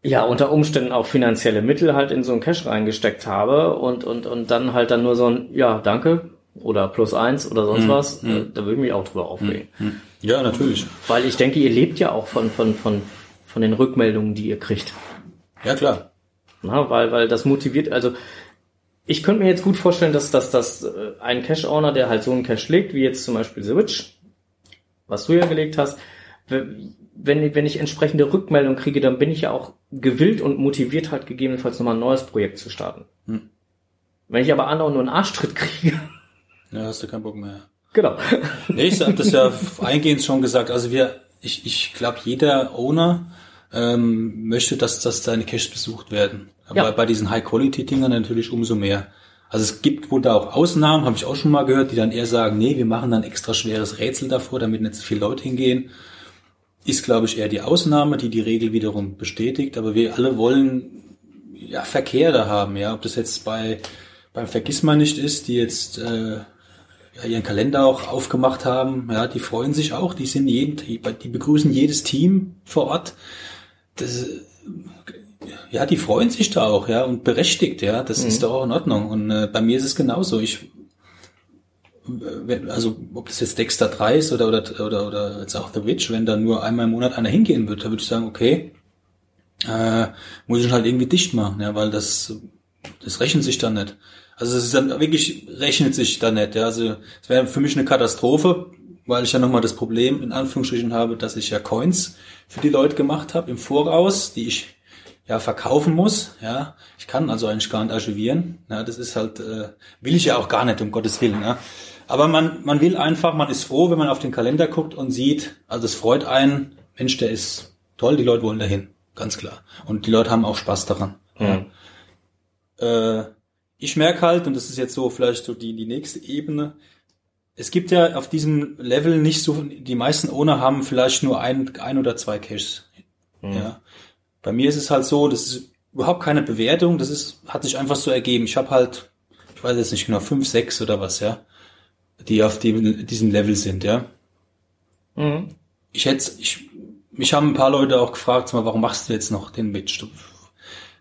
ja, unter Umständen auch finanzielle Mittel halt in so ein Cash reingesteckt habe und, und, und dann halt dann nur so ein, ja, danke, oder plus eins oder sonst mhm. was, mhm. Äh, da würde ich mich auch drüber aufregen. Mhm. Ja, natürlich. Weil ich denke, ihr lebt ja auch von, von, von, von den Rückmeldungen, die ihr kriegt. Ja, klar. Na, weil, weil das motiviert, also ich könnte mir jetzt gut vorstellen, dass, dass, dass äh, ein Cache-Owner, der halt so einen Cache legt, wie jetzt zum Beispiel The Witch, was du ja gelegt hast, wenn, wenn ich entsprechende Rückmeldung kriege, dann bin ich ja auch gewillt und motiviert halt gegebenenfalls nochmal ein neues Projekt zu starten. Hm. Wenn ich aber andauernd nur einen Arschtritt kriege. Ja, hast du keinen Bock mehr. Genau. Nee, ich habe das ja eingehend schon gesagt. Also wir, ich, ich glaube, jeder Owner ähm, möchte, dass, dass seine Caches besucht werden. Aber ja. bei diesen High-Quality-Dingern natürlich umso mehr. Also es gibt wohl da auch Ausnahmen, habe ich auch schon mal gehört, die dann eher sagen, nee, wir machen dann extra schweres Rätsel davor, damit nicht so viele Leute hingehen. Ist, glaube ich, eher die Ausnahme, die die Regel wiederum bestätigt. Aber wir alle wollen ja Verkehr da haben, ja. Ob das jetzt bei beim Vergissmal nicht ist, die jetzt äh, ja, ihren Kalender auch aufgemacht haben, ja, die freuen sich auch, die sind jeden, die begrüßen jedes Team vor Ort. Das, ja, die freuen sich da auch, ja, und berechtigt, ja, das mhm. ist doch auch in Ordnung. Und äh, bei mir ist es genauso. Ich, also ob das jetzt Dexter 3 ist oder, oder, oder, oder jetzt auch The Witch, wenn da nur einmal im Monat einer hingehen wird, da würde ich sagen, okay, äh, muss ich halt irgendwie dicht machen, ja, weil das, das rechnet sich dann nicht. Also es ist dann wirklich, rechnet sich dann nicht, ja, also es wäre für mich eine Katastrophe, weil ich ja nochmal das Problem in Anführungsstrichen habe, dass ich ja Coins für die Leute gemacht habe im Voraus, die ich ja verkaufen muss. Ja, ich kann also eigentlich gar nicht archivieren. Ja, das ist halt äh, will ich ja auch gar nicht um Gottes willen. Ja. Aber man man will einfach, man ist froh, wenn man auf den Kalender guckt und sieht, also es freut einen, Mensch, der ist toll, die Leute wollen dahin, ganz klar. Und die Leute haben auch Spaß daran. Mhm. Ja. Äh, ich merke halt, und das ist jetzt so vielleicht so die die nächste Ebene. Es gibt ja auf diesem Level nicht so, die meisten Owner haben vielleicht nur ein, ein oder zwei Caches. Ja. Bei mir ist es halt so, das ist überhaupt keine Bewertung, das ist, hat sich einfach so ergeben. Ich habe halt, ich weiß jetzt nicht genau, fünf, sechs oder was, ja, die auf dem, diesem Level sind, ja. Mhm. Ich hätte, ich, mich haben ein paar Leute auch gefragt, mal, warum machst du jetzt noch den Mitch? Du,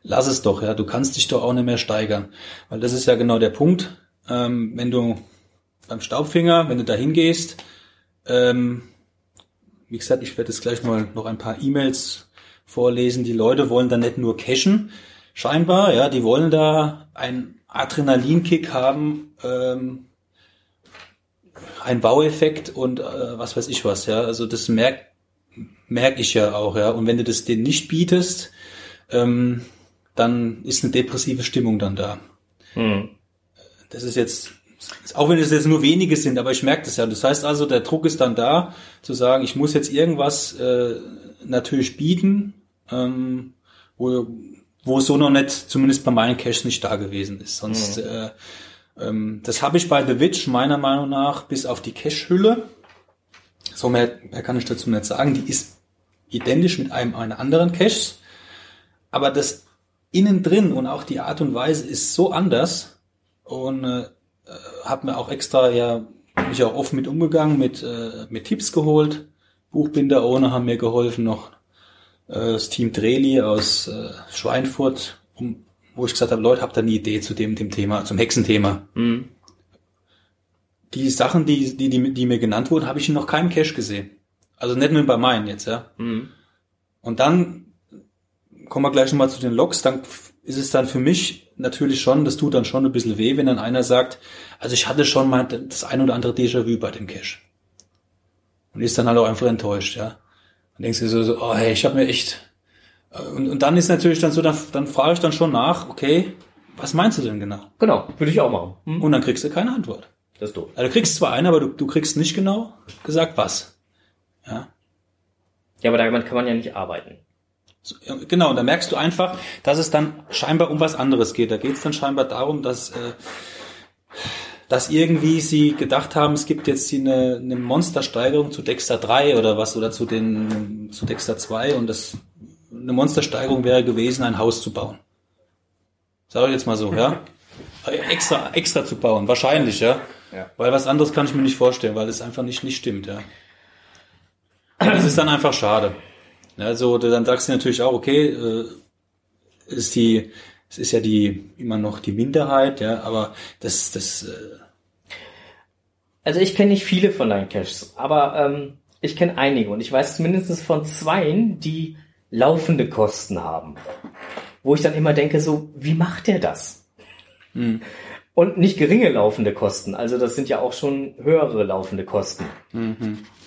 lass es doch, ja, du kannst dich doch auch nicht mehr steigern. Weil das ist ja genau der Punkt, ähm, wenn du beim Staubfinger, wenn du da hingehst, ähm, wie gesagt, ich werde jetzt gleich mal noch ein paar E-Mails vorlesen. Die Leute wollen da nicht nur cashen, scheinbar, ja, die wollen da einen Adrenalinkick haben, ähm, ein Baueffekt und äh, was weiß ich was, ja. Also das merk merk ich ja auch, ja. Und wenn du das denen nicht bietest, ähm, dann ist eine depressive Stimmung dann da. Mhm. Das ist jetzt, auch wenn es jetzt nur wenige sind, aber ich merke das ja. Das heißt also, der Druck ist dann da, zu sagen, ich muss jetzt irgendwas äh, natürlich bieten, ähm, wo, wo so noch nicht, zumindest bei meinen Caches nicht da gewesen ist. Sonst, äh, ähm, das habe ich bei The Witch meiner Meinung nach bis auf die Cache-Hülle. So mehr, mehr kann ich dazu nicht sagen. Die ist identisch mit einem einer anderen Caches, aber das innen drin und auch die Art und Weise ist so anders und äh, habe mir auch extra ja bin ich auch oft mit umgegangen, mit äh, mit Tipps geholt. Buchbinder ohne haben mir geholfen noch äh, das Team Dreli aus äh, Schweinfurt, um, wo ich gesagt habe, Leute, habt ihr eine Idee zu dem dem Thema, zum Hexenthema? Mhm. Die Sachen, die die die, die mir genannt wurden, habe ich in noch keinem Cache gesehen. Also nicht nur bei meinen jetzt, ja. Mhm. Und dann kommen wir gleich nochmal zu den Logs, dann ist es dann für mich natürlich schon, das tut dann schon ein bisschen weh, wenn dann einer sagt, also ich hatte schon mal das ein oder andere Déjà-vu bei dem Cache. Und ist dann halt auch einfach enttäuscht, ja. Dann denkst du dir so, so oh hey, ich habe mir echt... Und, und dann ist natürlich dann so, dann, dann frage ich dann schon nach, okay, was meinst du denn genau? Genau, würde ich auch machen. Mhm. Und dann kriegst du keine Antwort. Das ist doof. Also du kriegst zwar eine, aber du, du kriegst nicht genau gesagt, was. Ja. Ja, aber damit kann man ja nicht arbeiten. Genau, und da merkst du einfach, dass es dann scheinbar um was anderes geht. Da geht es dann scheinbar darum, dass, äh, dass irgendwie sie gedacht haben, es gibt jetzt eine, eine Monstersteigerung zu Dexter 3 oder was, oder zu den zu Dexter 2 und das eine Monstersteigerung wäre gewesen, ein Haus zu bauen. Sag ich jetzt mal so, ja? extra, extra zu bauen, wahrscheinlich, ja? Ja. Weil was anderes kann ich mir nicht vorstellen, weil es einfach nicht, nicht stimmt, ja. Das ist dann einfach schade. Also dann sagst du natürlich auch, okay, äh, ist die, es ist ja die immer noch die Minderheit, ja, aber das, das, äh, Also ich kenne nicht viele von deinen Caches, aber ähm, ich kenne einige und ich weiß zumindest von zweien, die laufende Kosten haben. Wo ich dann immer denke, so, wie macht der das? Und nicht geringe laufende Kosten. Also das sind ja auch schon höhere laufende Kosten.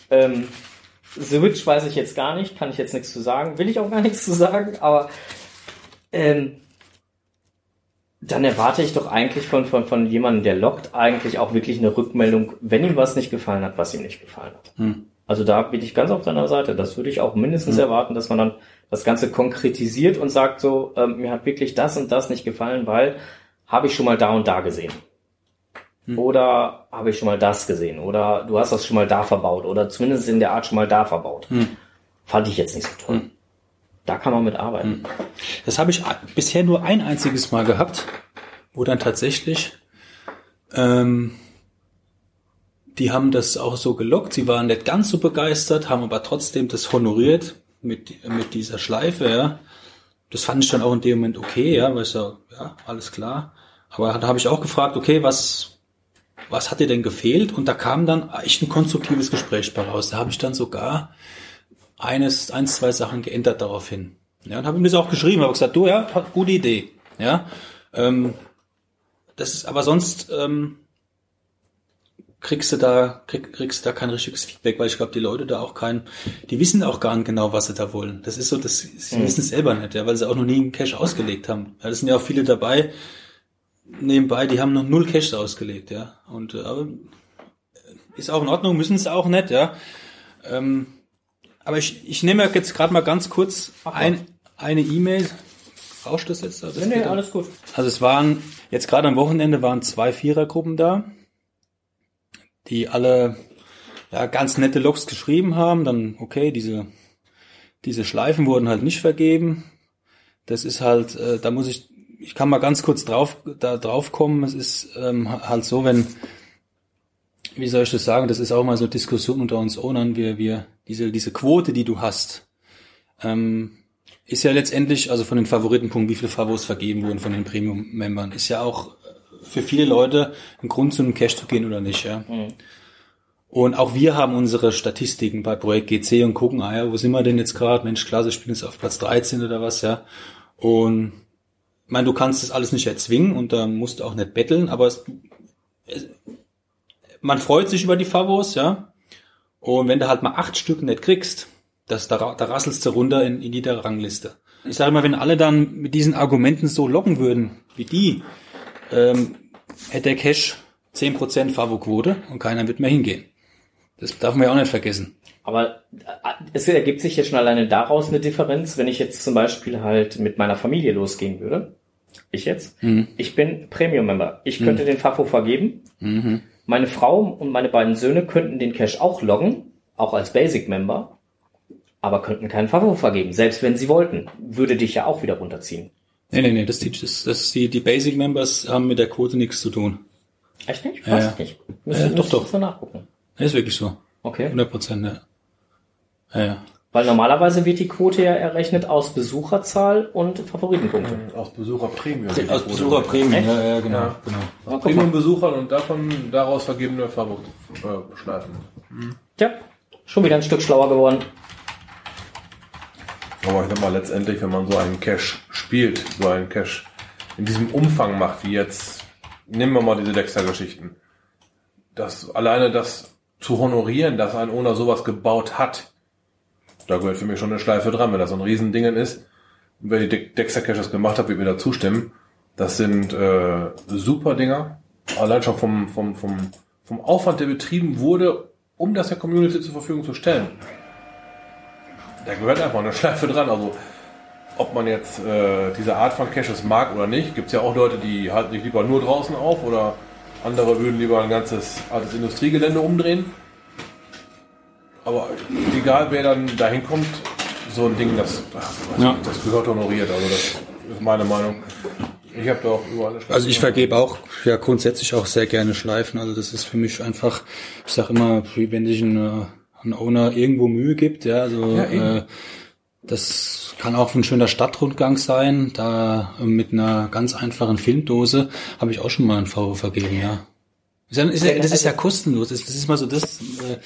Ähm, The Witch weiß ich jetzt gar nicht, kann ich jetzt nichts zu sagen, will ich auch gar nichts zu sagen, aber ähm, dann erwarte ich doch eigentlich von, von, von jemandem, der lockt, eigentlich auch wirklich eine Rückmeldung, wenn ihm was nicht gefallen hat, was ihm nicht gefallen hat. Also da bin ich ganz auf deiner Seite. Das würde ich auch mindestens erwarten, dass man dann das Ganze konkretisiert und sagt so, ähm, mir hat wirklich das und das nicht gefallen, weil habe ich schon mal da und da gesehen. Oder habe ich schon mal das gesehen? Oder du hast das schon mal da verbaut. Oder zumindest in der Art schon mal da verbaut. Fand ich jetzt nicht so toll. Da kann man mit arbeiten. das habe ich bisher nur ein einziges Mal gehabt, wo dann tatsächlich, ähm, die haben das auch so gelockt. Sie waren nicht ganz so begeistert, haben aber trotzdem das honoriert mit, mit dieser Schleife, ja. Das fand ich dann auch in dem Moment okay, ja, weil ich so, ja, alles klar. Aber da habe ich auch gefragt, okay, was, was hat dir denn gefehlt? Und da kam dann echt ein konstruktives Gespräch bei raus. Da habe ich dann sogar eines, eins, zwei Sachen geändert daraufhin. Ja, und habe ihm das auch geschrieben, habe gesagt, du, ja, gute Idee. Ja, ähm, das ist, aber sonst ähm, kriegst du da, krieg, kriegst du da kein richtiges Feedback, weil ich glaube, die Leute da auch kein, die wissen auch gar nicht genau, was sie da wollen. Das ist so, das, sie mhm. wissen es selber nicht, ja, weil sie auch noch nie einen Cache ausgelegt haben. Ja, das sind ja auch viele dabei, nebenbei, die haben noch null Caches ausgelegt, ja. Und äh, aber ist auch in Ordnung, müssen es auch nicht, ja. Ähm, aber ich, ich nehme jetzt gerade mal ganz kurz ein, eine E-Mail. Rauscht das jetzt? Das nee, nee, alles gut. Also es waren, jetzt gerade am Wochenende waren zwei Vierergruppen da, die alle ja, ganz nette Logs geschrieben haben. Dann, okay, diese, diese Schleifen wurden halt nicht vergeben. Das ist halt, äh, da muss ich, ich kann mal ganz kurz drauf, da drauf kommen. Es ist ähm, halt so, wenn, wie soll ich das sagen, das ist auch mal so Diskussion unter uns Ownern, wir, wir, diese, diese Quote, die du hast, ähm, ist ja letztendlich, also von den Favoritenpunkten, wie viele Favos vergeben wurden von den Premium-Membern, ist ja auch für viele Leute ein Grund, zu einem Cash zu gehen oder nicht, ja. Mhm. Und auch wir haben unsere Statistiken bei Projekt GC und gucken, ah ja, wo sind wir denn jetzt gerade? Mensch, klasse, spielen jetzt auf Platz 13 oder was, ja. Und ich meine, du kannst das alles nicht erzwingen und da musst du auch nicht betteln, aber es, man freut sich über die Favos, ja. Und wenn du halt mal acht Stück nicht kriegst, das, da, da rasselst du runter in, in jeder Rangliste. Ich sage mal, wenn alle dann mit diesen Argumenten so locken würden, wie die, ähm, hätte der Cash 10% Favo-Quote und keiner wird mehr hingehen. Das darf man ja auch nicht vergessen. Aber äh, es ergibt sich ja schon alleine daraus eine Differenz, wenn ich jetzt zum Beispiel halt mit meiner Familie losgehen würde. Ich jetzt. Mhm. Ich bin Premium-Member. Ich könnte mhm. den Favo vergeben. Mhm. Meine Frau und meine beiden Söhne könnten den Cash auch loggen, auch als Basic-Member, aber könnten keinen Favo vergeben, selbst wenn sie wollten. Würde dich ja auch wieder runterziehen. Nee, nee, nee, das, das, das die, die Basic-Members haben mit der Quote nichts zu tun. Echt nicht? Weiß ja, ich nicht. Müssen, ja, doch, doch. nachgucken. Ist wirklich so. Okay. 100 Prozent, ja. Ja, ja. Weil normalerweise wird die Quote ja errechnet aus Besucherzahl und Favoritenpunkte. Aus Besucherprämien. Aus Besucherprämien, ja, ja, genau. Ja. genau. Aus Premium-Besuchern und davon daraus vergebene Favoritschleifen. Mhm. Tja, schon wieder ein Stück schlauer geworden. Aber ich sag mal, letztendlich, wenn man so einen Cache spielt, so einen Cache in diesem Umfang macht, wie jetzt, nehmen wir mal diese Dexter-Geschichten, das, alleine das zu honorieren, dass ein Owner sowas gebaut hat, da gehört für mich schon eine Schleife dran, wenn das so ein Riesendingen ist. Und wer die Dexter Caches gemacht hat, wird mir da zustimmen. Das sind äh, super Dinger. Allein schon vom, vom, vom, vom Aufwand, der betrieben wurde, um das der Community zur Verfügung zu stellen. Da gehört einfach eine Schleife dran. Also ob man jetzt äh, diese Art von Caches mag oder nicht, gibt es ja auch Leute, die halten sich lieber nur draußen auf oder andere würden lieber ein ganzes altes Industriegelände umdrehen. Aber egal wer dann dahin kommt, so ein Ding, das, ja. das gehört honoriert. Also das ist meine Meinung. Ich habe da auch überall Spaß Also ich vergebe auch ja grundsätzlich auch sehr gerne Schleifen. Also das ist für mich einfach, ich sag immer, wenn sich ein, äh, ein Owner irgendwo Mühe gibt, ja, also ja, äh, das kann auch ein schöner Stadtrundgang sein. Da mit einer ganz einfachen Filmdose habe ich auch schon mal einen VW vergeben, ja. Das ist ja, das ist ja kostenlos. Das ist mal so das. Äh,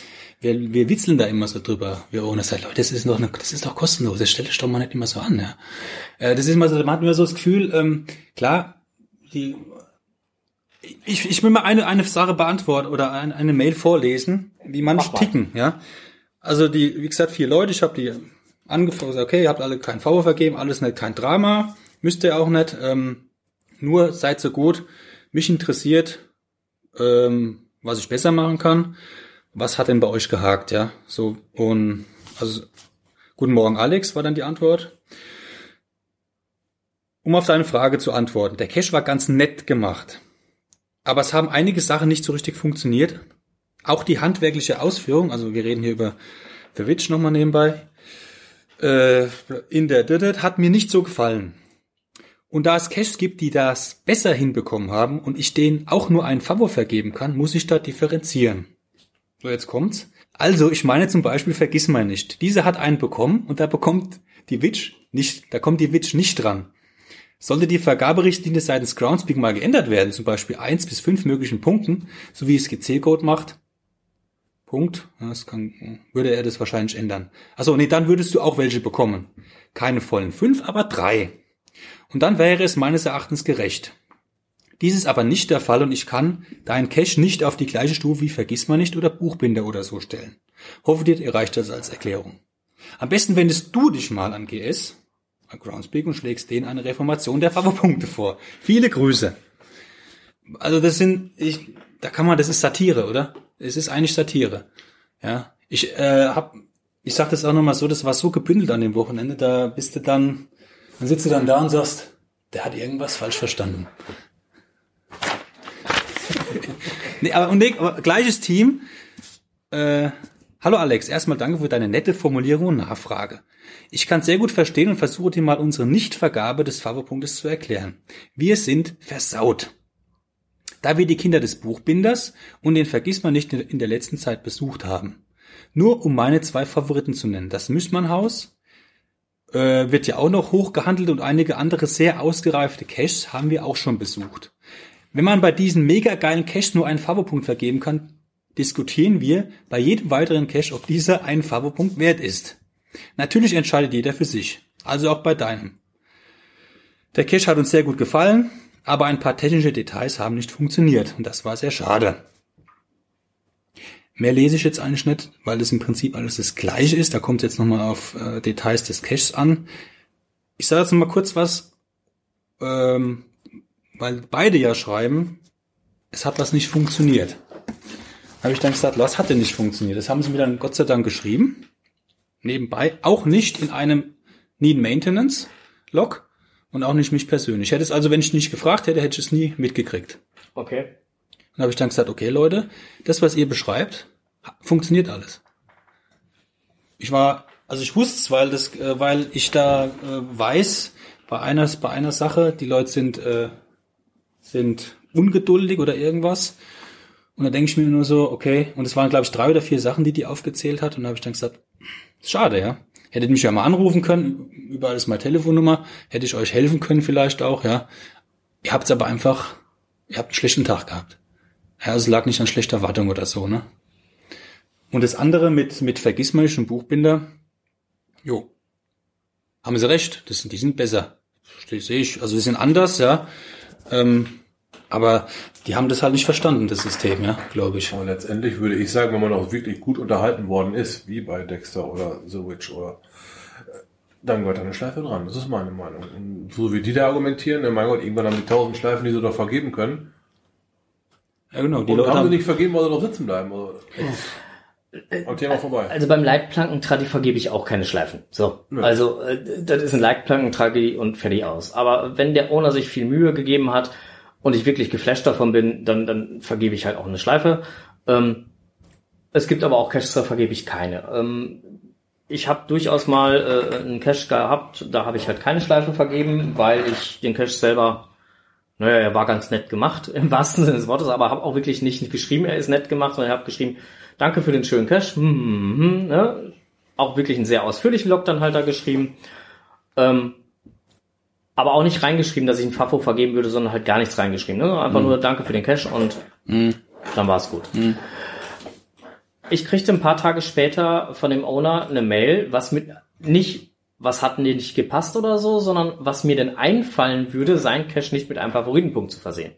wir, wir witzeln da immer so drüber. Wir ohne sagen, Leute, das ist doch das ist doch kostenlos. Das stellt euch doch mal nicht immer so an. Ja. Äh, das ist immer so, man hat immer so das Gefühl, ähm, klar, die, ich, ich will mal eine, eine Sache beantworten oder eine, eine Mail vorlesen, wie manche ticken, ja. Also die, wie gesagt, vier Leute, ich habe die angefangen, okay, ihr habt alle kein V vergeben, alles nicht, kein Drama, müsst ihr auch nicht, ähm, nur seid so gut, mich interessiert, ähm, was ich besser machen kann was hat denn bei euch gehakt, ja? So, und, also, guten Morgen, Alex, war dann die Antwort. Um auf deine Frage zu antworten. Der Cache war ganz nett gemacht. Aber es haben einige Sachen nicht so richtig funktioniert. Auch die handwerkliche Ausführung, also wir reden hier über The Witch nochmal nebenbei, äh, in der Didit hat mir nicht so gefallen. Und da es Caches gibt, die das besser hinbekommen haben und ich denen auch nur einen Favor vergeben kann, muss ich da differenzieren. So, jetzt kommt's. Also, ich meine zum Beispiel, vergiss mal nicht. Diese hat einen bekommen und da bekommt die Witch nicht, da kommt die Witch nicht dran. Sollte die Vergaberichtlinie seitens Groundspeak mal geändert werden, zum Beispiel eins bis fünf möglichen Punkten, so wie es GC-Code macht, Punkt, das kann, würde er das wahrscheinlich ändern. Also nee, dann würdest du auch welche bekommen. Keine vollen fünf, aber drei. Und dann wäre es meines Erachtens gerecht. Dies ist aber nicht der Fall und ich kann deinen Cache nicht auf die gleiche Stufe wie Vergissmeinnicht oder Buchbinder oder so stellen. Hoffe dir, ihr das als Erklärung. Am besten wendest du dich mal an GS, an Groundspeak und schlägst denen eine Reformation der Favopunkte vor. Viele Grüße. Also das sind, ich, da kann man, das ist Satire, oder? Es ist eigentlich Satire. Ja, ich äh, hab, ich sag das auch nochmal so, das war so gebündelt an dem Wochenende, da bist du dann, dann sitzt du dann da und sagst, der hat irgendwas falsch verstanden. nee, aber, nee, aber gleiches Team. Äh, hallo Alex, erstmal danke für deine nette Formulierung und Nachfrage. Ich kann sehr gut verstehen und versuche dir mal unsere Nichtvergabe des Favopunktes zu erklären. Wir sind versaut. Da wir die Kinder des Buchbinders und den Vergissmann nicht in der letzten Zeit besucht haben. Nur um meine zwei Favoriten zu nennen. Das Müßmannhaus äh, wird ja auch noch hoch gehandelt und einige andere sehr ausgereifte Caches haben wir auch schon besucht. Wenn man bei diesen mega geilen Caches nur einen Favopunkt vergeben kann, diskutieren wir bei jedem weiteren Cache, ob dieser einen Favopunkt wert ist. Natürlich entscheidet jeder für sich, also auch bei deinem. Der Cache hat uns sehr gut gefallen, aber ein paar technische Details haben nicht funktioniert und das war sehr schade. Mehr lese ich jetzt eigentlich nicht, weil das im Prinzip alles das gleiche ist. Da kommt es jetzt nochmal auf äh, Details des Caches an. Ich sage jetzt mal kurz was, ähm, weil beide ja schreiben, es hat was nicht funktioniert. Habe ich dann gesagt, was hat denn nicht funktioniert? Das haben sie mir dann Gott sei Dank geschrieben. Nebenbei, auch nicht in einem Need Maintenance Log und auch nicht mich persönlich. Ich hätte es also, wenn ich nicht gefragt hätte, hätte ich es nie mitgekriegt. Okay. Dann habe ich dann gesagt, okay Leute, das, was ihr beschreibt, funktioniert alles. Ich war, also ich wusste es, weil das, äh, weil ich da äh, weiß, bei einer, bei einer Sache, die Leute sind, äh, sind ungeduldig oder irgendwas. Und da denke ich mir nur so, okay, und es waren, glaube ich, drei oder vier Sachen, die die aufgezählt hat. Und da habe ich dann gesagt, schade, ja. Hättet mich ja mal anrufen können, überall ist meine Telefonnummer, hätte ich euch helfen können vielleicht auch, ja. Ihr habt es aber einfach, ihr habt einen schlechten Tag gehabt. Ja, es lag nicht an schlechter Wartung oder so, ne? Und das andere mit, mit Vergissmeinnicht und Buchbinder, jo, haben sie recht, das sind, die sind besser. Sehe ich. Also die sind anders, ja. Ähm, aber die haben das halt nicht verstanden, das System, ja, glaube ich. Und letztendlich würde ich sagen, wenn man auch wirklich gut unterhalten worden ist, wie bei Dexter oder The Witch oder äh, dann gehört eine Schleife dran. Das ist meine Meinung. Und so wie die da argumentieren, mein Gott, irgendwann haben die tausend Schleifen, die sie doch vergeben können. Ja, genau. Die und Leute haben sie nicht vergeben, weil sie noch sitzen bleiben. Oder? Und Thema vorbei. Also beim Leitplankentradi vergebe ich auch keine Schleifen. So. Nö. Also, äh, das ist ein Leitplankentradi und fertig aus. Aber wenn der Owner sich viel Mühe gegeben hat und ich wirklich geflasht davon bin, dann, dann vergebe ich halt auch eine Schleife. Ähm, es gibt aber auch Caches, da vergebe ich keine. Ähm, ich habe durchaus mal äh, einen Cache gehabt, da habe ich halt keine Schleife vergeben, weil ich den Cache selber, naja, er war ganz nett gemacht, im wahrsten Sinne des Wortes, aber habe auch wirklich nicht geschrieben, er ist nett gemacht, sondern ich habe geschrieben, danke für den schönen Cache, hm, hm, hm, ne? auch wirklich einen sehr ausführlichen Log dann halt da geschrieben. Ähm, aber auch nicht reingeschrieben, dass ich einen Fafo vergeben würde, sondern halt gar nichts reingeschrieben. Ne? Einfach nur Danke für den Cash und dann war's gut. Ich kriegte ein paar Tage später von dem Owner eine Mail, was mit nicht, was hat mir nicht gepasst oder so, sondern was mir denn einfallen würde, sein Cash nicht mit einem Favoritenpunkt zu versehen.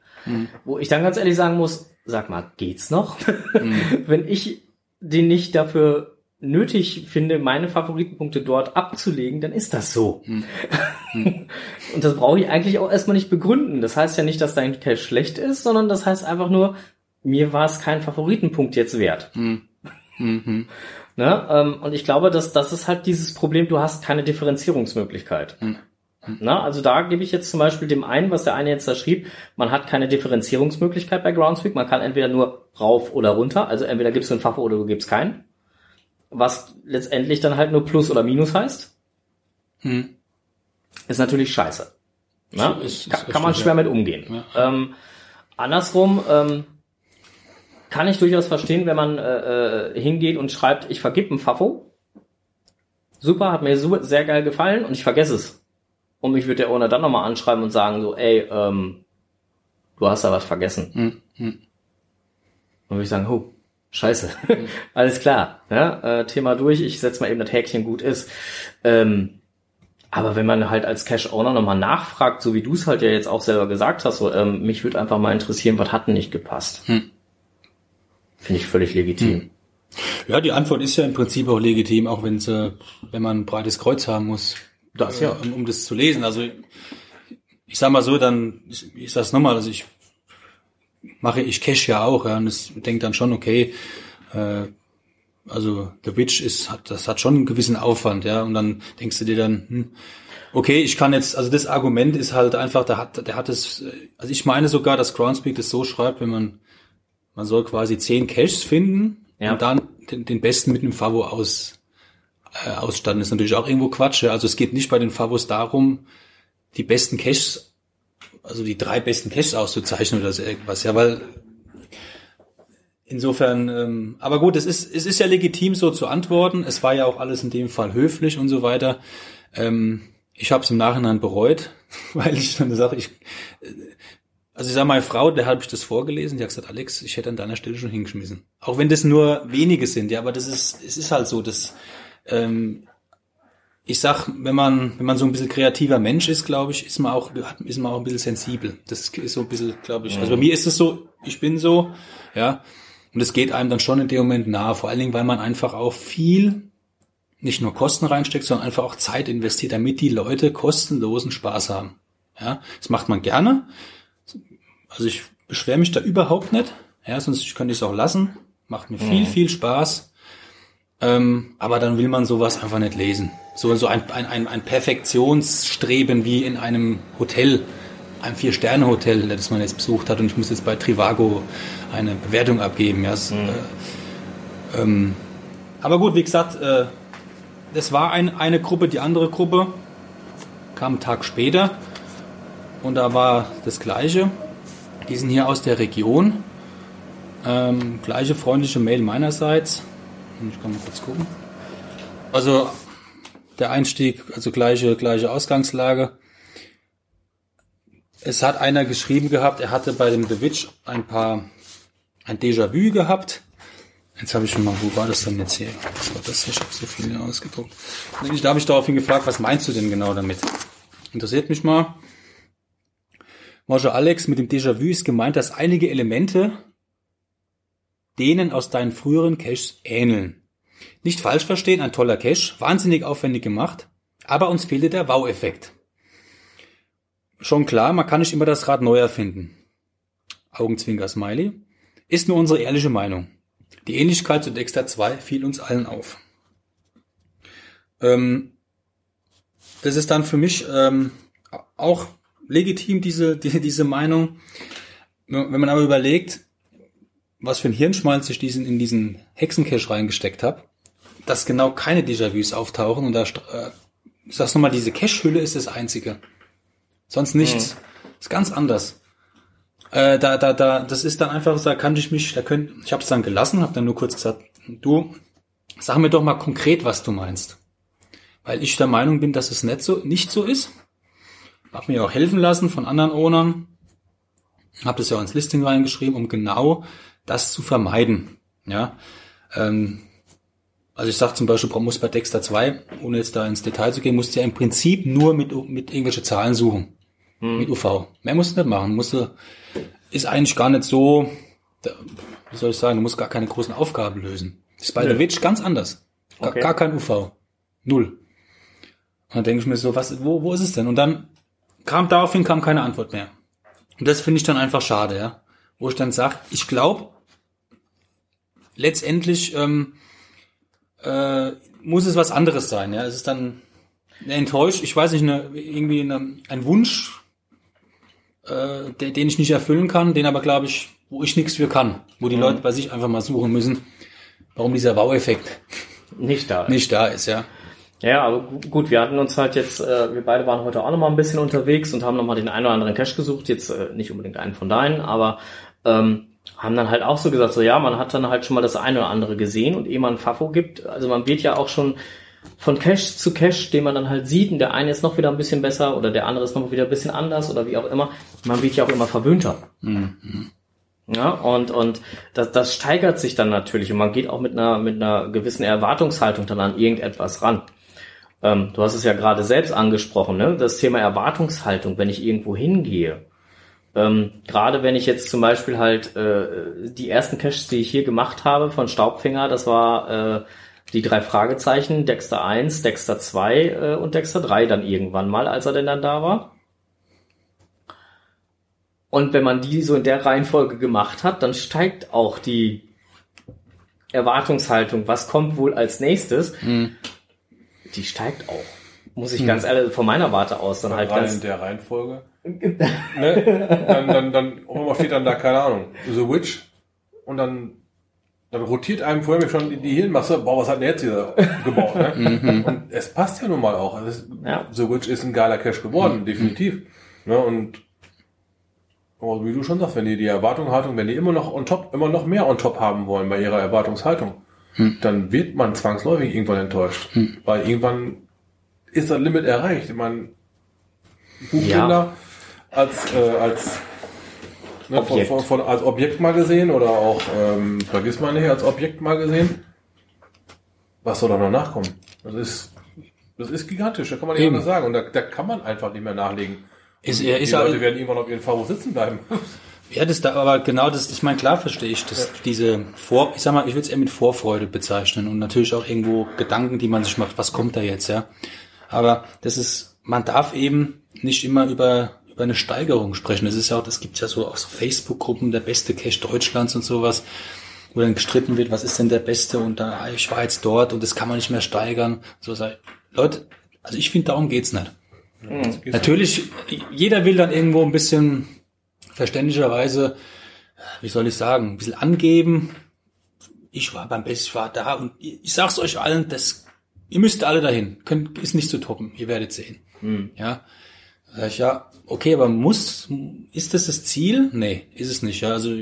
Wo ich dann ganz ehrlich sagen muss, sag mal, geht's noch? Wenn ich den nicht dafür nötig finde, meine Favoritenpunkte dort abzulegen, dann ist das so. Und das brauche ich eigentlich auch erstmal nicht begründen. Das heißt ja nicht, dass dein Cache schlecht ist, sondern das heißt einfach nur, mir war es kein Favoritenpunkt jetzt wert. Ne? Ähm, und ich glaube, dass das ist halt dieses Problem, du hast keine Differenzierungsmöglichkeit. Na, also da gebe ich jetzt zum Beispiel dem einen, was der eine jetzt da schrieb, man hat keine Differenzierungsmöglichkeit bei Groundspeak, man kann entweder nur rauf oder runter, also entweder gibst du einen Fach oder du gibst keinen was letztendlich dann halt nur Plus oder Minus heißt, Hm. ist natürlich scheiße. Na? Ist- ist kann, kann man schwer ja. mit umgehen. Ähm, andersrum ähm, kann ich durchaus verstehen, wenn man äh, äh, hingeht und schreibt, ich vergib ein Fafo. Super, hat mir super, sehr geil gefallen und ich vergesse es. Und mich wird der Owner dann nochmal anschreiben und sagen so, ey, ähm, du hast da was vergessen. Hm. Hm. Dann würde ich sagen, oh, scheiße. Alles klar. Ja, äh, Thema durch, ich setze mal eben das Häkchen gut ist. Ähm, Aber wenn man halt als Cash-Owner nochmal nachfragt, so wie du es halt ja jetzt auch selber gesagt hast, so, ähm, mich würde einfach mal interessieren, was hat denn nicht gepasst? Hm. Finde ich völlig legitim. Hm. Ja, die Antwort ist ja im Prinzip auch legitim, auch wenn sie, wenn man ein breites Kreuz haben muss. Das ja. Um, um das zu lesen. Also ich sag mal so, dann ich, ich sag's nochmal, also ich mache ich Cash ja auch, ja, und es denkt dann schon, okay, äh, also The Witch ist, hat, das hat schon einen gewissen Aufwand, ja, und dann denkst du dir dann, hm, okay, ich kann jetzt, also das Argument ist halt einfach, der hat, der hat es, also ich meine sogar, dass Groundspeak das so schreibt, wenn man, man soll quasi zehn Caches finden ja. und dann den, den besten mit einem Favo aus, äh, ausstatten. Das ist natürlich auch irgendwo Quatsch, ja. Also es geht nicht bei den Favos darum, die besten Caches, also die drei besten Caches auszuzeichnen oder so irgendwas, ja, weil Insofern, ähm, aber gut, es ist, es ist ja legitim, so zu antworten. Es war ja auch alles in dem Fall höflich und so weiter. Ähm, ich habe es im Nachhinein bereut, weil ich dann sage, ich, also ich sage meine Frau, der habe ich das vorgelesen, die hat gesagt, Alex, ich hätte an deiner Stelle schon hingeschmissen. Auch wenn das nur wenige sind, ja, aber das ist, es ist halt so, dass ähm, ich sag, wenn man, wenn man so ein bisschen kreativer Mensch ist, glaube ich, ist man auch, ist man auch ein bisschen sensibel. Das ist so ein bisschen, glaube ich. Also bei mir ist es so, ich bin so, ja. Und es geht einem dann schon in dem Moment nahe, vor allen Dingen, weil man einfach auch viel, nicht nur Kosten reinsteckt, sondern einfach auch Zeit investiert, damit die Leute kostenlosen Spaß haben. Ja, das macht man gerne. Also ich beschwere mich da überhaupt nicht. Ja, sonst könnte ich es auch lassen. Macht mir viel, mhm. viel Spaß. Ähm, aber dann will man sowas einfach nicht lesen. So, so ein, ein, ein, ein Perfektionsstreben wie in einem Hotel ein Vier-Sterne-Hotel, das man jetzt besucht hat und ich muss jetzt bei Trivago eine Bewertung abgeben. Ja, es, mhm. äh, ähm, aber gut, wie gesagt, äh, das war ein, eine Gruppe, die andere Gruppe kam einen Tag später und da war das Gleiche. Die sind hier aus der Region. Ähm, gleiche freundliche Mail meinerseits. Ich kann mal kurz gucken. Also der Einstieg, also gleiche, gleiche Ausgangslage. Es hat einer geschrieben gehabt, er hatte bei dem The Witch ein paar, ein Déjà-vu gehabt. Jetzt habe ich schon mal, wo war das denn jetzt hier? Was war das hier? Ich habe so viele ausgedruckt. Da habe ich daraufhin gefragt, was meinst du denn genau damit? Interessiert mich mal. Mojo Alex, mit dem Déjà-vu ist gemeint, dass einige Elemente denen aus deinen früheren Caches ähneln. Nicht falsch verstehen, ein toller Cache, wahnsinnig aufwendig gemacht, aber uns fehlte der Wow-Effekt. Schon klar, man kann nicht immer das Rad neu erfinden. Augenzwinker Smiley. Ist nur unsere ehrliche Meinung. Die Ähnlichkeit zu Dexter 2 fiel uns allen auf. Ähm, das ist dann für mich ähm, auch legitim, diese, die, diese Meinung. Wenn man aber überlegt, was für ein Hirnschmalz ich diesen, in diesen Hexencache reingesteckt habe, dass genau keine Déjà-vus auftauchen und da, äh, ich sag's nochmal, diese Cache-Hülle ist das einzige. Sonst nichts. Mhm. Ist ganz anders. Äh, da, da, da, das ist dann einfach, da kann ich mich, da könnt, ich habe es dann gelassen, habe dann nur kurz gesagt, du, sag mir doch mal konkret, was du meinst. Weil ich der Meinung bin, dass es nicht so, nicht so ist. Hab mir auch helfen lassen von anderen Ownern. Hab das ja auch ins Listing reingeschrieben, um genau das zu vermeiden. Ja, ähm, also ich sage zum Beispiel, muss bei Dexter 2, ohne jetzt da ins Detail zu gehen, musst du ja im Prinzip nur mit, mit irgendwelche Zahlen suchen. Hm. Mit UV. Mehr musst du nicht machen. Musst du, ist eigentlich gar nicht so, wie soll ich sagen, du musst gar keine großen Aufgaben lösen. Das ist bei der Witch ganz anders. Gar, okay. gar kein UV. Null. Und dann denke ich mir so, was, wo, wo ist es denn? Und dann kam daraufhin kam keine Antwort mehr. Und das finde ich dann einfach schade, ja. Wo ich dann sage, ich glaube, letztendlich ähm, äh, muss es was anderes sein. Ja, es ist dann enttäuscht. Ich weiß nicht, eine, irgendwie eine, ein Wunsch, äh, den, den ich nicht erfüllen kann, den aber glaube ich, wo ich nichts für kann, wo die mhm. Leute bei sich einfach mal suchen müssen, warum dieser Wow-Effekt nicht da ist. Nicht da ist, ja. Ja, aber gut, wir hatten uns halt jetzt, äh, wir beide waren heute auch noch mal ein bisschen unterwegs und haben noch mal den einen oder anderen Cache gesucht, jetzt äh, nicht unbedingt einen von deinen, aber ähm, haben dann halt auch so gesagt, so ja, man hat dann halt schon mal das eine oder andere gesehen und ehe man Fafo gibt, also man wird ja auch schon von Cache zu Cache, den man dann halt sieht, und der eine ist noch wieder ein bisschen besser oder der andere ist noch wieder ein bisschen anders oder wie auch immer, man wird ja auch immer verwöhnter. Mhm. Ja, und, und das, das steigert sich dann natürlich und man geht auch mit einer, mit einer gewissen Erwartungshaltung dann an irgendetwas ran. Ähm, du hast es ja gerade selbst angesprochen, ne? das Thema Erwartungshaltung, wenn ich irgendwo hingehe. Ähm, gerade wenn ich jetzt zum Beispiel halt äh, die ersten Caches, die ich hier gemacht habe von Staubfinger, das war äh, die drei Fragezeichen, Dexter 1, Dexter 2 äh, und Dexter 3 dann irgendwann mal, als er denn dann da war. Und wenn man die so in der Reihenfolge gemacht hat, dann steigt auch die Erwartungshaltung, was kommt wohl als nächstes, Mhm. Die steigt auch. Muss ich ganz ehrlich von meiner Warte aus dann halt Rein ganz in der Reihenfolge. ne? Dann, dann, dann, irgendwann steht dann da, keine Ahnung, The Witch und dann, dann rotiert einem vorher schon die, die Hirnmasse, boah, was hat denn jetzt hier gebaut, ne? Und es passt ja nun mal auch. Also es, Ja. The Witch ist ein geiler Cache geworden, definitiv. Ne? Und aber wie du schon sagst, wenn die die Erwartungshaltung, wenn die immer noch on top, immer noch mehr on top haben wollen bei ihrer Erwartungshaltung, dann wird man zwangsläufig irgendwann enttäuscht. Weil irgendwann ist das Limit erreicht. Ich meine, Buchbinder als, äh, als, ne, Objekt. von, von, als Objekt mal gesehen oder auch, ähm, vergiss mal nicht, als Objekt mal gesehen. Was soll da noch nachkommen? Das ist, das ist gigantisch, da kann man nicht Eben. anders sagen. Und da, da kann man einfach nicht mehr nachlegen. Ist, er die ist Leute werden irgendwann auf ihren Favo sitzen bleiben. ja, das da, aber genau das, ich meine, klar verstehe ich, dass diese Vor, ich sag mal, ich würde es eher mit Vorfreude bezeichnen und natürlich auch irgendwo Gedanken, die man sich macht, was kommt da jetzt, ja. Aber das ist, man darf eben nicht immer über, über eine Steigerung sprechen. Das ist ja auch, das gibt's ja so auch so Facebook-Gruppen, der beste Cache Deutschlands und sowas, wo dann gestritten wird, was ist denn der beste und da, ah, ich war jetzt dort und das kann man nicht mehr steigern. So sei, Leute, also ich finde, darum geht's nicht. Natürlich, jeder will dann irgendwo ein bisschen verständlicherweise, wie soll ich sagen, ein bisschen angeben. Ich war beim Best, ich war da und ich sag's euch allen, das, ihr müsst alle dahin. Könnt, ist nicht zu toppen. Ihr werdet sehen. Ja. Sag ich, ja, okay, aber muss, ist das das Ziel? Nee, ist es nicht. Ja, also,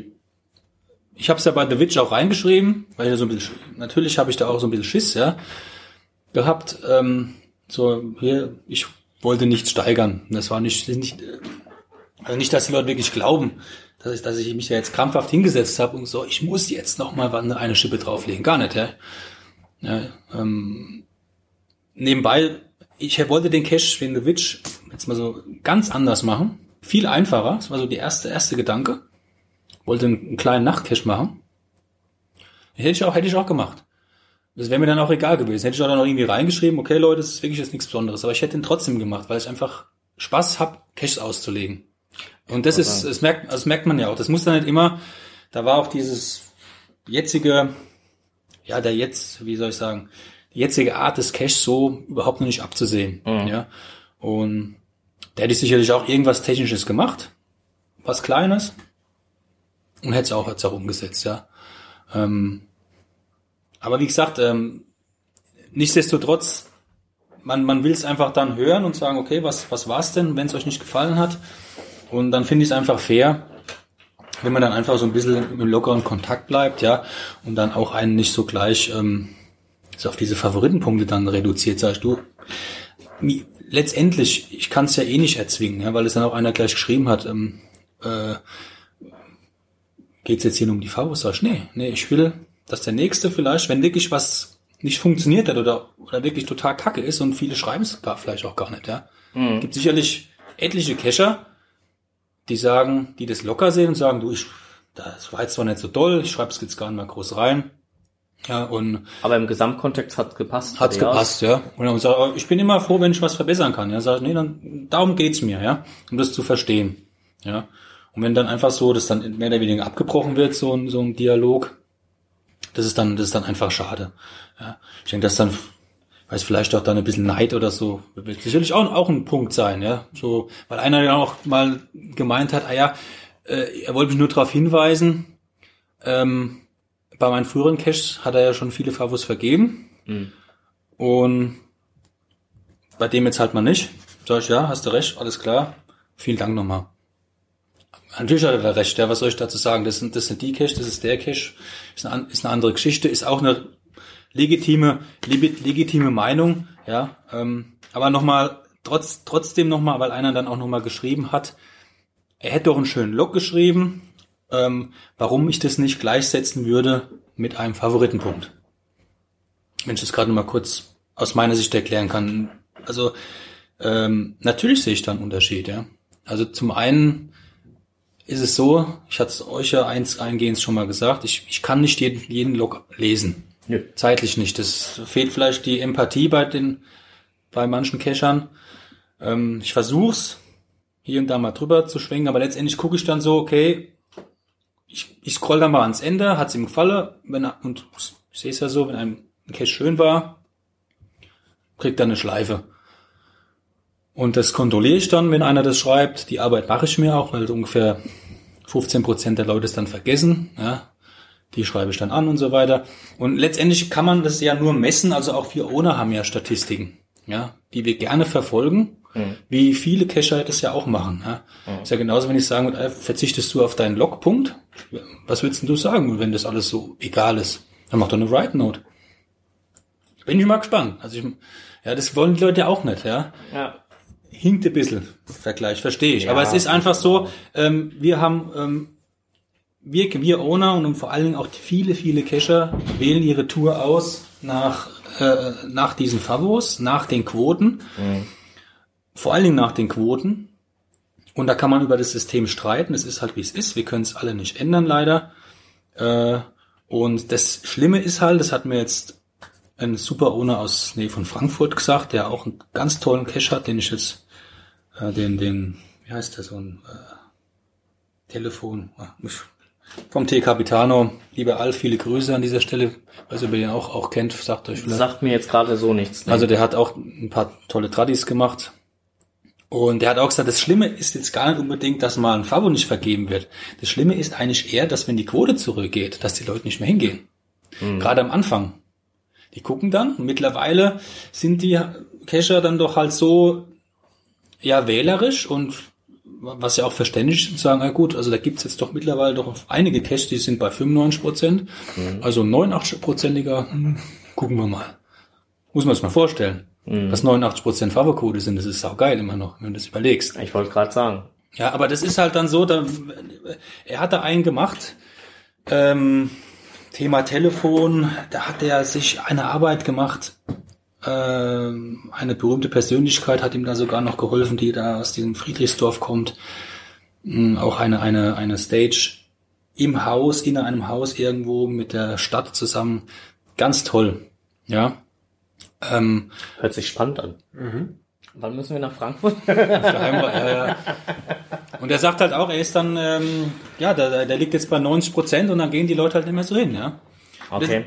ich habe es ja bei The Witch auch reingeschrieben, weil ich da so ein bisschen, natürlich habe ich da auch so ein bisschen Schiss, ja, gehabt. Ähm, so, hier, ich wollte nichts steigern. Das war nicht, nicht, also nicht, dass die Leute wirklich glauben, dass ich, dass ich mich da jetzt krampfhaft hingesetzt habe und so, ich muss jetzt noch mal eine Schippe drauflegen. Gar nicht, ja. ja ähm, nebenbei, ich wollte den The Witch jetzt mal so ganz anders machen. Viel einfacher. Das war so die erste, erste Gedanke. Wollte einen, einen kleinen Nachtcache machen. Hätte ich auch, hätte ich auch gemacht. Das wäre mir dann auch egal gewesen. Hätte ich auch dann noch irgendwie reingeschrieben, okay Leute, das ist wirklich jetzt nichts Besonderes. Aber ich hätte ihn trotzdem gemacht, weil ich einfach Spaß hab, Caches auszulegen. Und das ist, das merkt, das merkt man ja auch. Das muss dann nicht immer, da war auch dieses jetzige, ja, der jetzt, wie soll ich sagen, die jetzige Art des Caches so überhaupt noch nicht abzusehen. Ja. Und da hätte ich sicherlich auch irgendwas Technisches gemacht. Was Kleines. Und hätte es auch, hätte es auch umgesetzt, ja. Ähm, aber wie gesagt, ähm, nichtsdestotrotz, man, man will es einfach dann hören und sagen, okay, was, was war's denn, wenn es euch nicht gefallen hat? Und dann finde ich es einfach fair, wenn man dann einfach so ein bisschen im lockeren Kontakt bleibt, ja, und dann auch einen nicht so gleich ähm, so auf diese Favoritenpunkte dann reduziert, sagst du, letztendlich, ich kann es ja eh nicht erzwingen, ja, weil es dann auch einer gleich geschrieben hat, ähm, äh, geht's jetzt hier nur um die Favos? Sag ich, nee, nee, ich will, dass der nächste vielleicht, wenn wirklich was nicht funktioniert hat oder, oder wirklich total kacke ist und viele schreiben es gar, vielleicht auch gar nicht, ja. Gibt sicherlich etliche Cacher, die sagen, die das locker sehen und sagen, du, ich, das war jetzt zwar nicht so doll, ich schreibe es jetzt gar nicht mal groß rein. Ja, und Aber im Gesamtkontext hat's gepasst. hat's gepasst, ja. Und dann sag, ich, bin immer froh, wenn ich was verbessern kann. Ja, sag ich, nee, dann darum geht's mir, ja, um das zu verstehen. Ja. Und wenn dann einfach so, das dann mehr oder weniger abgebrochen wird, so ein, so ein Dialog, das ist dann, das ist dann einfach schade. Ja. Ich denke, dass dann, weiß vielleicht auch dann ein bisschen Neid oder so, wird sicherlich auch, auch ein Punkt sein, ja. So, weil einer ja auch mal gemeint hat, ah ja, äh, er wollte mich nur darauf hinweisen, ähm, bei meinen früheren Caches hat er ja schon viele Favos vergeben. Und bei dem jetzt halt mal nicht. Sag ich, ja, hast du recht, alles klar. Vielen Dank nochmal. Natürlich hat er recht, ja, was soll ich dazu sagen? Das sind, das sind die Cache, das ist der Cache, ist eine, ist eine andere Geschichte, ist auch eine legitime, legi- legitime Meinung, ja. Ähm, aber nochmal, trotz, trotzdem nochmal, weil einer dann auch nochmal geschrieben hat, er hätte doch einen schönen Log geschrieben, ähm, warum ich das nicht gleichsetzen würde mit einem Favoritenpunkt. Wenn ich das gerade noch mal kurz aus meiner Sicht erklären kann. Also ähm, natürlich sehe ich da einen Unterschied, ja. Also zum einen ist es so, ich hatte es euch ja eins eingehend schon mal gesagt, ich, ich kann nicht jeden, jeden Log lesen. Nö. Zeitlich nicht. Das fehlt vielleicht die Empathie bei den, bei manchen Cachern. Ähm, ich versuch's hier und da mal drüber zu schwenken, aber letztendlich gucke ich dann so, okay, ich, ich scroll dann mal ans Ende, hat's ihm gefallen, wenn er, und ich sehe es ja so, wenn ein Cache schön war, kriegt er eine Schleife. Und das kontrolliere ich dann, wenn einer das schreibt. Die Arbeit mache ich mir auch, weil ungefähr 15 Prozent der Leute es dann vergessen. Ja, die schreibe ich dann an und so weiter. Und letztendlich kann man das ja nur messen. Also auch wir ohne haben ja Statistiken, ja, die wir gerne verfolgen. Mhm. Wie viele Cacher das ja auch machen. Ja. Ist ja genauso, wenn ich sagen würde, äh, verzichtest du auf deinen Logpunkt? Was würdest denn du sagen, wenn das alles so egal ist? Dann mach doch eine Write Note. Bin ich mal gespannt. Also ich, ja, das wollen die Leute ja auch nicht, ja Ja. hinkt ein bisschen. Vergleich, verstehe ich. Ja. Aber es ist einfach so, ähm, wir haben, ähm, wir, wir Owner und vor allen Dingen auch viele, viele Cacher wählen ihre Tour aus nach, äh, nach diesen Favos, nach den Quoten. Vor allen Dingen nach den Quoten. Und da kann man über das System streiten. Es ist halt, wie es ist. Wir können es alle nicht ändern, leider. Äh, und das Schlimme ist halt, das hat mir jetzt ein super Owner aus Nähe von Frankfurt gesagt, der auch einen ganz tollen Cache hat, den ich jetzt, äh, den, den, wie heißt der, so ein äh, Telefon, ah, ich- vom T. Capitano, lieber Al, viele Grüße an dieser Stelle, ob ihr ihn auch, auch kennt, sagt euch vielleicht. Sagt mir jetzt gerade so nichts. ne? Also der hat auch ein paar tolle Tradis gemacht. Und der hat auch gesagt, das Schlimme ist jetzt gar nicht unbedingt, dass mal ein Favo nicht vergeben wird. Das Schlimme ist eigentlich eher, dass wenn die Quote zurückgeht, dass die Leute nicht mehr hingehen. Gerade am Anfang. Die gucken dann. Und mittlerweile sind die Cacher dann doch halt so, ja, wählerisch und was ja auch verständlich ist, zu sagen, na gut, also da gibt's jetzt doch mittlerweile doch einige Caches, die sind bei 95 Prozent. Also 89-prozentiger, hm, gucken wir mal. Muss man sich mal vorstellen. Dass 89% Favoquote sind, das ist saugeil immer noch, wenn du das überlegst. ich wollte gerade sagen. Ja, aber das ist halt dann so, da, er hat da einen gemacht, ähm, Thema Telefon, da hat er sich eine Arbeit gemacht, eine berühmte Persönlichkeit hat ihm da sogar noch geholfen, die da aus diesem Friedrichsdorf kommt, Mm, auch eine, eine, eine Stage im Haus, in einem Haus irgendwo mit der Stadt zusammen, ganz toll, ja. Ähm, Hört sich spannend an. Wann müssen wir nach Frankfurt? Und er sagt halt auch, er ist dann, ähm, ja, der, der liegt jetzt bei 90 Prozent und dann gehen die Leute halt nicht mehr so hin, ja. Okay.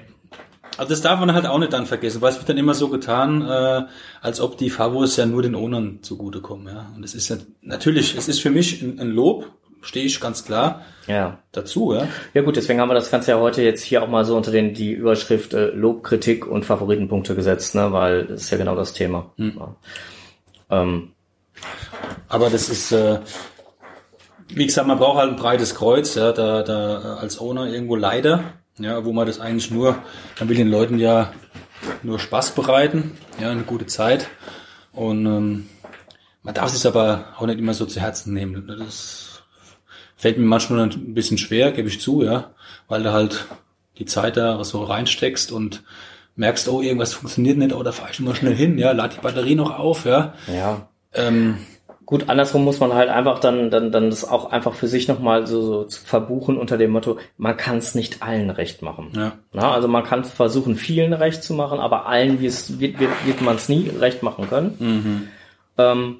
Also das darf man halt auch nicht dann vergessen, weil es wird dann immer so getan, äh, als ob die Favos ja nur den Ownern zugutekommen, ja. Und es ist ja, natürlich, es ist für mich ein, ein Lob, stehe ich ganz klar Ja. dazu, ja. Ja gut, deswegen haben wir das Ganze ja heute jetzt hier auch mal so unter den die Überschrift äh, Lob, Kritik und Favoritenpunkte gesetzt, ne, weil das ist ja genau das Thema. Ja. Ähm, Aber das ist, äh, wie gesagt, man braucht halt ein breites Kreuz, ja, da, da als Owner irgendwo leider, ja, wo man das eigentlich nur, man will den Leuten ja nur Spaß bereiten, ja, eine gute Zeit. Und ähm, man darf es aber auch nicht immer so zu Herzen nehmen. Das fällt mir manchmal ein bisschen schwer, gebe ich zu, ja, weil du halt die Zeit da so reinsteckst und merkst, oh, irgendwas funktioniert nicht, oh, da fahre ich mal schnell hin, ja, lad die Batterie noch auf, ja. ja. Ähm, Gut, andersrum muss man halt einfach dann, dann, dann das auch einfach für sich nochmal so, so zu verbuchen unter dem Motto, man kann es nicht allen recht machen. ja. Na, also man kann versuchen, vielen recht zu machen, aber allen wird, wird, wird man es nie recht machen können. Ähm,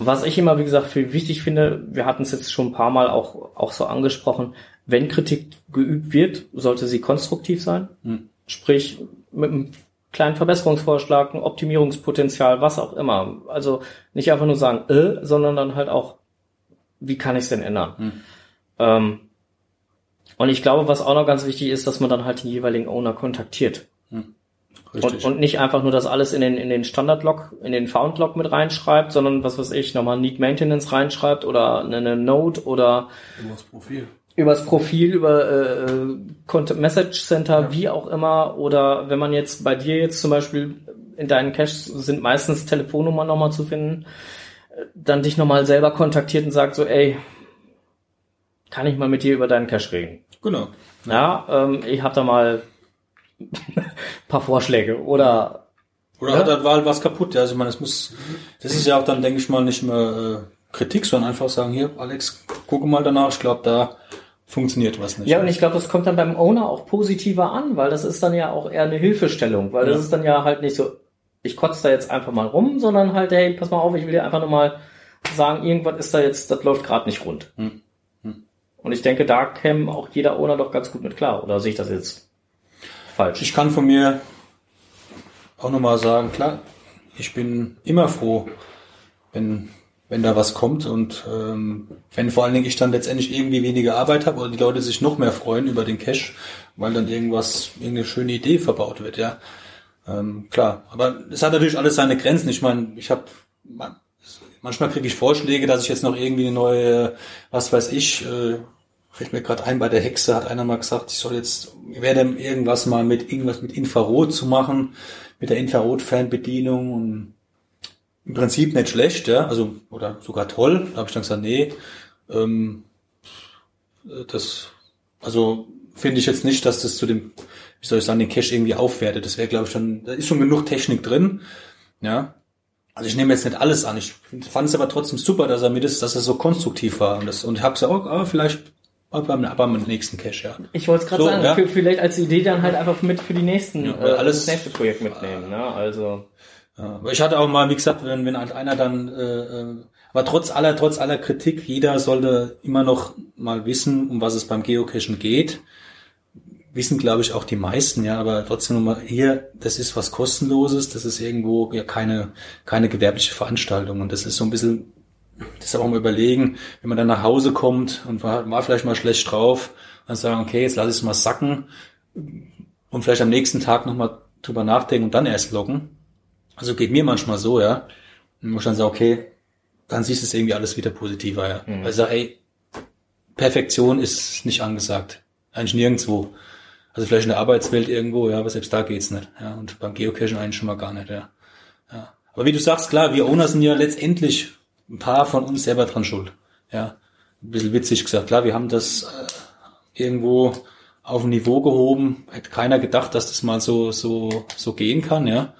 was ich immer, wie gesagt, für wichtig finde, wir hatten es jetzt schon ein paar Mal auch, auch so angesprochen, wenn Kritik geübt wird, sollte sie konstruktiv sein. Sprich, mit einem kleinen Verbesserungsvorschlag, ein Optimierungspotenzial, was auch immer. Also nicht einfach nur sagen, äh, sondern dann halt auch, wie kann ich es denn ändern? Ähm, und ich glaube, was auch noch ganz wichtig ist, dass man dann halt den jeweiligen Owner kontaktiert. Richtig. Und, und nicht einfach nur das alles in den, in den Standard-Log, in den Found-Log mit reinschreibt, sondern was weiß ich, nochmal Need Maintenance reinschreibt oder eine, eine Note oder Über das Profil. Übers Profil, über äh, Content Message Center, wie auch immer. Oder wenn man jetzt bei dir jetzt zum Beispiel in deinen Caches sind meistens Telefonnummern nochmal zu finden, äh, dann dich nochmal selber kontaktiert und sagt so, ey, kann ich mal mit dir über deinen Cache reden? genau. Ja, ähm, ich habe da mal ein paar Vorschläge oder Oder ja. hat halt war was kaputt, ja. Also ich meine, das muss, das ist ja auch dann, denke ich mal, nicht mehr äh, Kritik, sondern einfach sagen, hier, Alex, gucke mal danach, ich glaube, da funktioniert was nicht. Ja, und ich glaube, das kommt dann beim Owner auch positiver an, weil das ist dann ja auch eher eine Hilfestellung, weil ja. das ist dann ja halt nicht so, ich kotze da jetzt einfach mal rum, sondern halt, hey, pass mal auf, ich will dir einfach nur mal sagen, irgendwas ist da jetzt, das läuft gerade nicht rund. Hm. Hm. Und ich denke, da käme auch jeder Owner doch ganz gut mit klar. Oder sehe ich das jetzt falsch? Ich kann von mir auch nochmal sagen, klar, ich bin immer froh, wenn, wenn da was kommt und ähm, wenn vor allen Dingen ich dann letztendlich irgendwie weniger Arbeit habe oder die Leute sich noch mehr freuen über den Cash, weil dann irgendwas, irgendeine schöne Idee verbaut wird, ja. Ähm, klar, aber es hat natürlich alles seine Grenzen. Ich meine, ich habe manchmal kriege ich Vorschläge, dass ich jetzt noch irgendwie eine neue, was weiß ich, äh, fällt mir gerade ein, bei der Hexe hat einer mal gesagt, ich soll jetzt, werde irgendwas mal mit irgendwas mit Infrarot zu machen, mit der Infrarot-Fernbedienung und im Prinzip nicht schlecht, ja, also oder sogar toll. Da habe ich dann gesagt, nee, ähm, das, also finde ich jetzt nicht, dass das zu dem, wie soll ich sagen, den Cache irgendwie aufwertet. Das wäre, glaube ich, schon, da ist schon genug Technik drin, ja. Also ich nehme jetzt nicht alles an. Ich fand es aber trotzdem super, dass er mir das, dass er so konstruktiv war und das und ich habe gesagt, oh, aber vielleicht beim, aber mit nächsten Cache, ja. Ich wollte es gerade so, sagen, ja? für, vielleicht als Idee dann halt einfach mit für die nächsten, ja, äh, alles, das nächste Projekt mitnehmen, ne? Also. Aber ich hatte auch mal, wie gesagt, wenn, wenn halt einer dann, äh, äh, aber trotz aller, trotz aller Kritik, jeder sollte immer noch mal wissen, um was es beim Geocachen geht. Wissen, glaube ich, auch die meisten, ja, aber trotzdem nochmal hier, das ist was kostenloses, das ist irgendwo ja keine, keine gewerbliche Veranstaltung und das ist so ein bisschen das auch mal überlegen, wenn man dann nach Hause kommt und war, war vielleicht mal schlecht drauf, dann sagen, okay, jetzt lass ich es mal sacken und vielleicht am nächsten Tag nochmal drüber nachdenken und dann erst loggen. Also geht mir manchmal so, ja. Und muss dann sagen, okay, dann siehst du es irgendwie alles wieder positiver, ja. Mhm. Weil ich sage, ey, Perfektion ist nicht angesagt. Eigentlich nirgendwo. Also vielleicht in der Arbeitswelt irgendwo, ja, aber selbst da geht's nicht. Ja, und beim Geocachen eigentlich schon mal gar nicht, ja. ja. Aber wie du sagst, klar, wir Owner sind ja letztendlich ein paar von uns selber dran schuld. Ja, ein bisschen witzig gesagt. Klar, wir haben das äh, irgendwo auf ein Niveau gehoben. Hätte keiner gedacht, dass das mal so so so gehen kann, ja.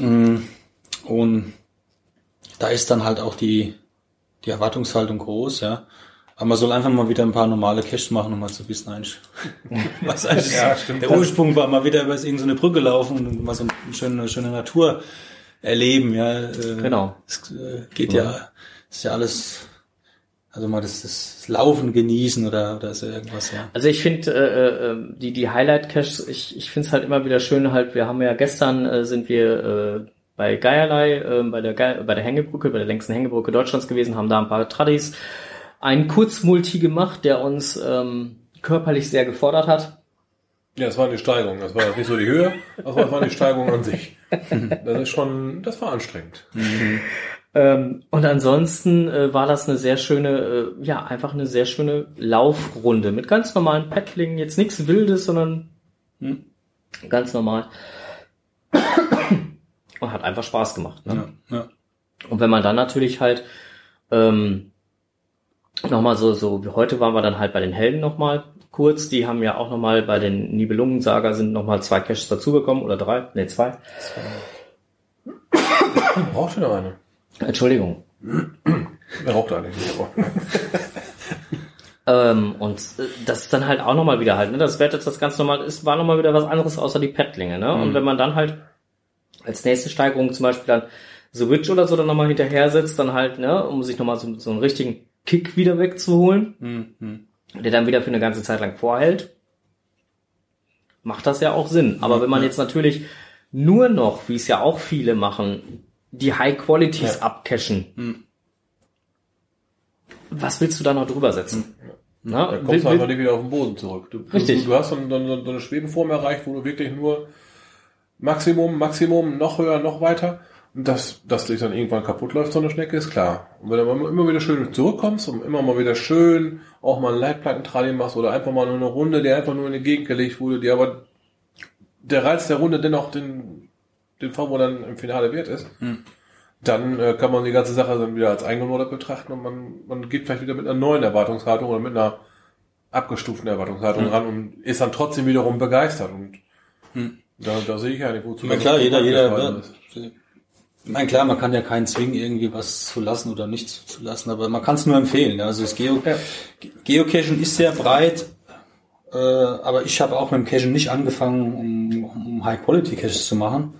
Mm, und da ist dann halt auch die die Erwartungshaltung groß, ja. Aber man soll einfach mal wieder ein paar normale Caches machen, um mal zu wissen, eigentlich, was eigentlich ja, stimmt, der Ursprung war, mal wieder über irgendeine Brücke laufen und mal so eine schöne, schöne Natur erleben, ja. Äh, genau. Es äh, geht ja, ja ist ja alles, also mal das, das Laufen genießen oder, oder so irgendwas, ja. Also ich finde äh, äh, die, die Highlight-Caches, ich, ich finde es halt immer wieder schön, halt, wir haben ja gestern äh, sind wir äh, bei Geierlei, äh, bei der Ge bei der Hängebrücke, bei der längsten Hängebrücke Deutschlands gewesen, haben da ein paar Tradis, einen Kurzmulti gemacht, der uns ähm, körperlich sehr gefordert hat. Ja, es war eine Steigung. Das war nicht so die Höhe, aber es war eine Steigung an sich. Das ist schon, das war anstrengend. Mhm. Ähm, und ansonsten äh, war das eine sehr schöne, äh, ja, einfach eine sehr schöne Laufrunde mit ganz normalen Paddling, jetzt nichts Wildes, sondern hm, ganz normal. und hat einfach Spaß gemacht. Ne? Ja, ja. Und wenn man dann natürlich halt ähm, nochmal so, so wie heute waren wir dann halt bei den Helden nochmal kurz. Die haben ja auch nochmal bei den Nibelungen-Saga sind nochmal zwei Caches dazugekommen oder drei, ne zwei. Braucht schon noch eine. Entschuldigung. Er raucht eigentlich nicht. ähm, und äh, das ist dann halt auch nochmal wieder halt, ne? Das wertet das ganz normal, ist, war nochmal wieder was anderes außer die Pettlinge, ne? Mhm. Und wenn man dann halt als nächste Steigerung zum Beispiel dann The Witch oder so dann nochmal hinterher setzt, dann halt, ne, um sich nochmal so, so einen richtigen Kick wieder wegzuholen, mhm. der dann wieder für eine ganze Zeit lang vorhält, macht das ja auch Sinn. Aber mhm. wenn man jetzt natürlich nur noch, wie es ja auch viele machen, die High Qualities ja. abcashen, mhm. was willst du da noch drüber setzen? Na, dann kommst du einfach nicht wieder auf den Boden zurück. Du, richtig. Du, du hast so, eine, so eine Schwebeform erreicht, wo du wirklich nur Maximum, Maximum, noch höher, noch weiter dass, dass dich dann irgendwann kaputt läuft, so eine Schnecke, ist klar. Und wenn du immer wieder schön zurückkommst und immer mal wieder schön auch mal ein Leitplattentraining machst oder einfach mal nur eine Runde, die einfach nur in die Gegend gelegt wurde, die aber der Reiz der Runde dennoch den, den Form, wo dann im Finale wert ist, hm. dann äh, kann man die ganze Sache dann wieder als eingenordet betrachten und man, man geht vielleicht wieder mit einer neuen Erwartungshaltung oder mit einer abgestuften Erwartungshaltung hm. ran und ist dann trotzdem wiederum begeistert und hm Da, da sehe ich ja nicht, wozu Na das klar, jeder, jeder, ja. ist. Ich meine, klar, man kann ja keinen zwingen, irgendwie was zu lassen oder nicht zu lassen, aber man kann es nur empfehlen. Also das Geo Ja. Geocaching ist sehr breit, äh, aber ich habe auch mit dem Cachen nicht angefangen, um, um High-Quality-Caches zu machen.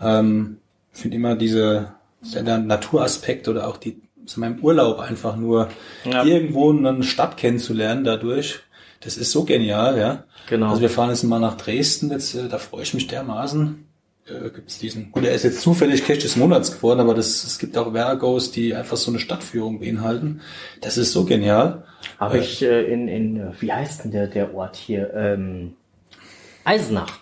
Ähm, finde immer diese der Naturaspekt oder auch die wir, im Urlaub einfach nur Ja. irgendwo eine Stadt kennenzulernen dadurch. Das ist so genial, ja. Genau. Also wir fahren jetzt mal nach Dresden, jetzt, äh, da freue ich mich dermaßen. Äh, gibt's diesen, gut, er ist jetzt zufällig Cache des Monats geworden, aber das, es gibt auch Vergos, die einfach so eine Stadtführung beinhalten. Das ist so genial. Habe ich äh, in, in, äh, wie heißt denn der, der Ort hier? Ähm, Eisenach.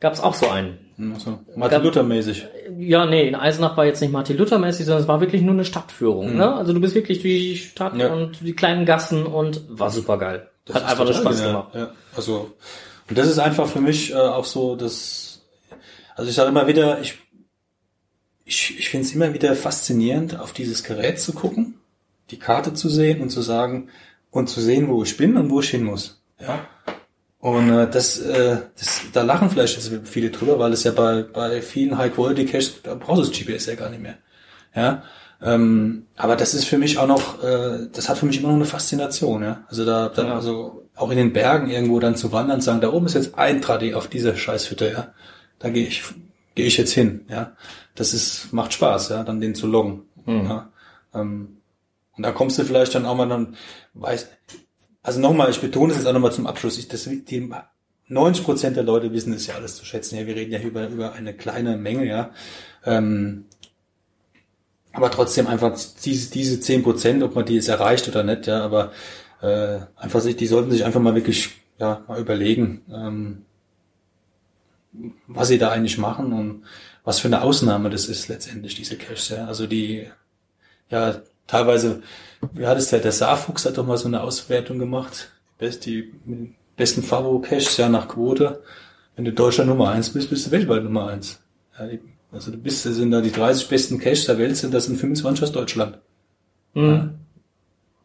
Gab's auch so einen. Also, Martin Luther mäßig. Ja, nee, in Eisenach war jetzt nicht Martin Luther mäßig, sondern es war wirklich nur eine Stadtführung. Ne? Also du bist wirklich durch die Stadt Mhm. Ja. und die kleinen Gassen und war super geil. Das Hat einfach nur Spaß genial, gemacht. Ja, also, und das ist einfach für mich äh, auch so, dass, also ich sage immer wieder, ich, ich, ich finde es immer wieder faszinierend, auf dieses Gerät zu gucken, die Karte zu sehen und zu sagen, und zu sehen, wo ich bin und wo ich hin muss. Ja. Und äh, das, äh, das, da lachen vielleicht jetzt viele drüber, weil es ja bei, bei vielen High-Quality-Caches, da brauchst du das GPS ja gar nicht mehr. Ja. Ähm, aber das ist für mich auch noch, äh, das hat für mich immer noch eine Faszination, ja. Also da, da Ja. also auch in den Bergen irgendwo dann zu wandern, sagen, da oben ist jetzt ein Tradi auf dieser Scheißhütte, ja. Da gehe ich, gehe ich jetzt hin, ja. Das ist, macht Spaß, ja, dann den zu loggen. Ja. Ähm, und da kommst du vielleicht dann auch mal dann, weiß, also nochmal, ich betone es jetzt auch nochmal zum Abschluss, ich, das, die 90 Prozent der Leute wissen es ja alles zu schätzen, ja, wir reden ja über, über eine kleine Menge, ja. Ähm, aber trotzdem einfach diese, diese 10 Prozent, ob man die jetzt erreicht oder nicht, ja, aber äh, einfach sich, die sollten sich einfach mal wirklich ja, mal überlegen, ähm, was sie da eigentlich machen und was für eine Ausnahme das ist letztendlich, diese Caches, ja. Also die, ja, teilweise, wie hat es der, der Saarfuchs hat doch mal so eine Auswertung gemacht, best, die besten Favo-Caches, ja, nach Quote. Wenn du Deutschland Nummer eins bist, bist du weltweit Nummer eins. Ja, die, also du bist, das sind da die 30 besten Caches der Welt, sind das sind 25 aus Deutschland. Mhm.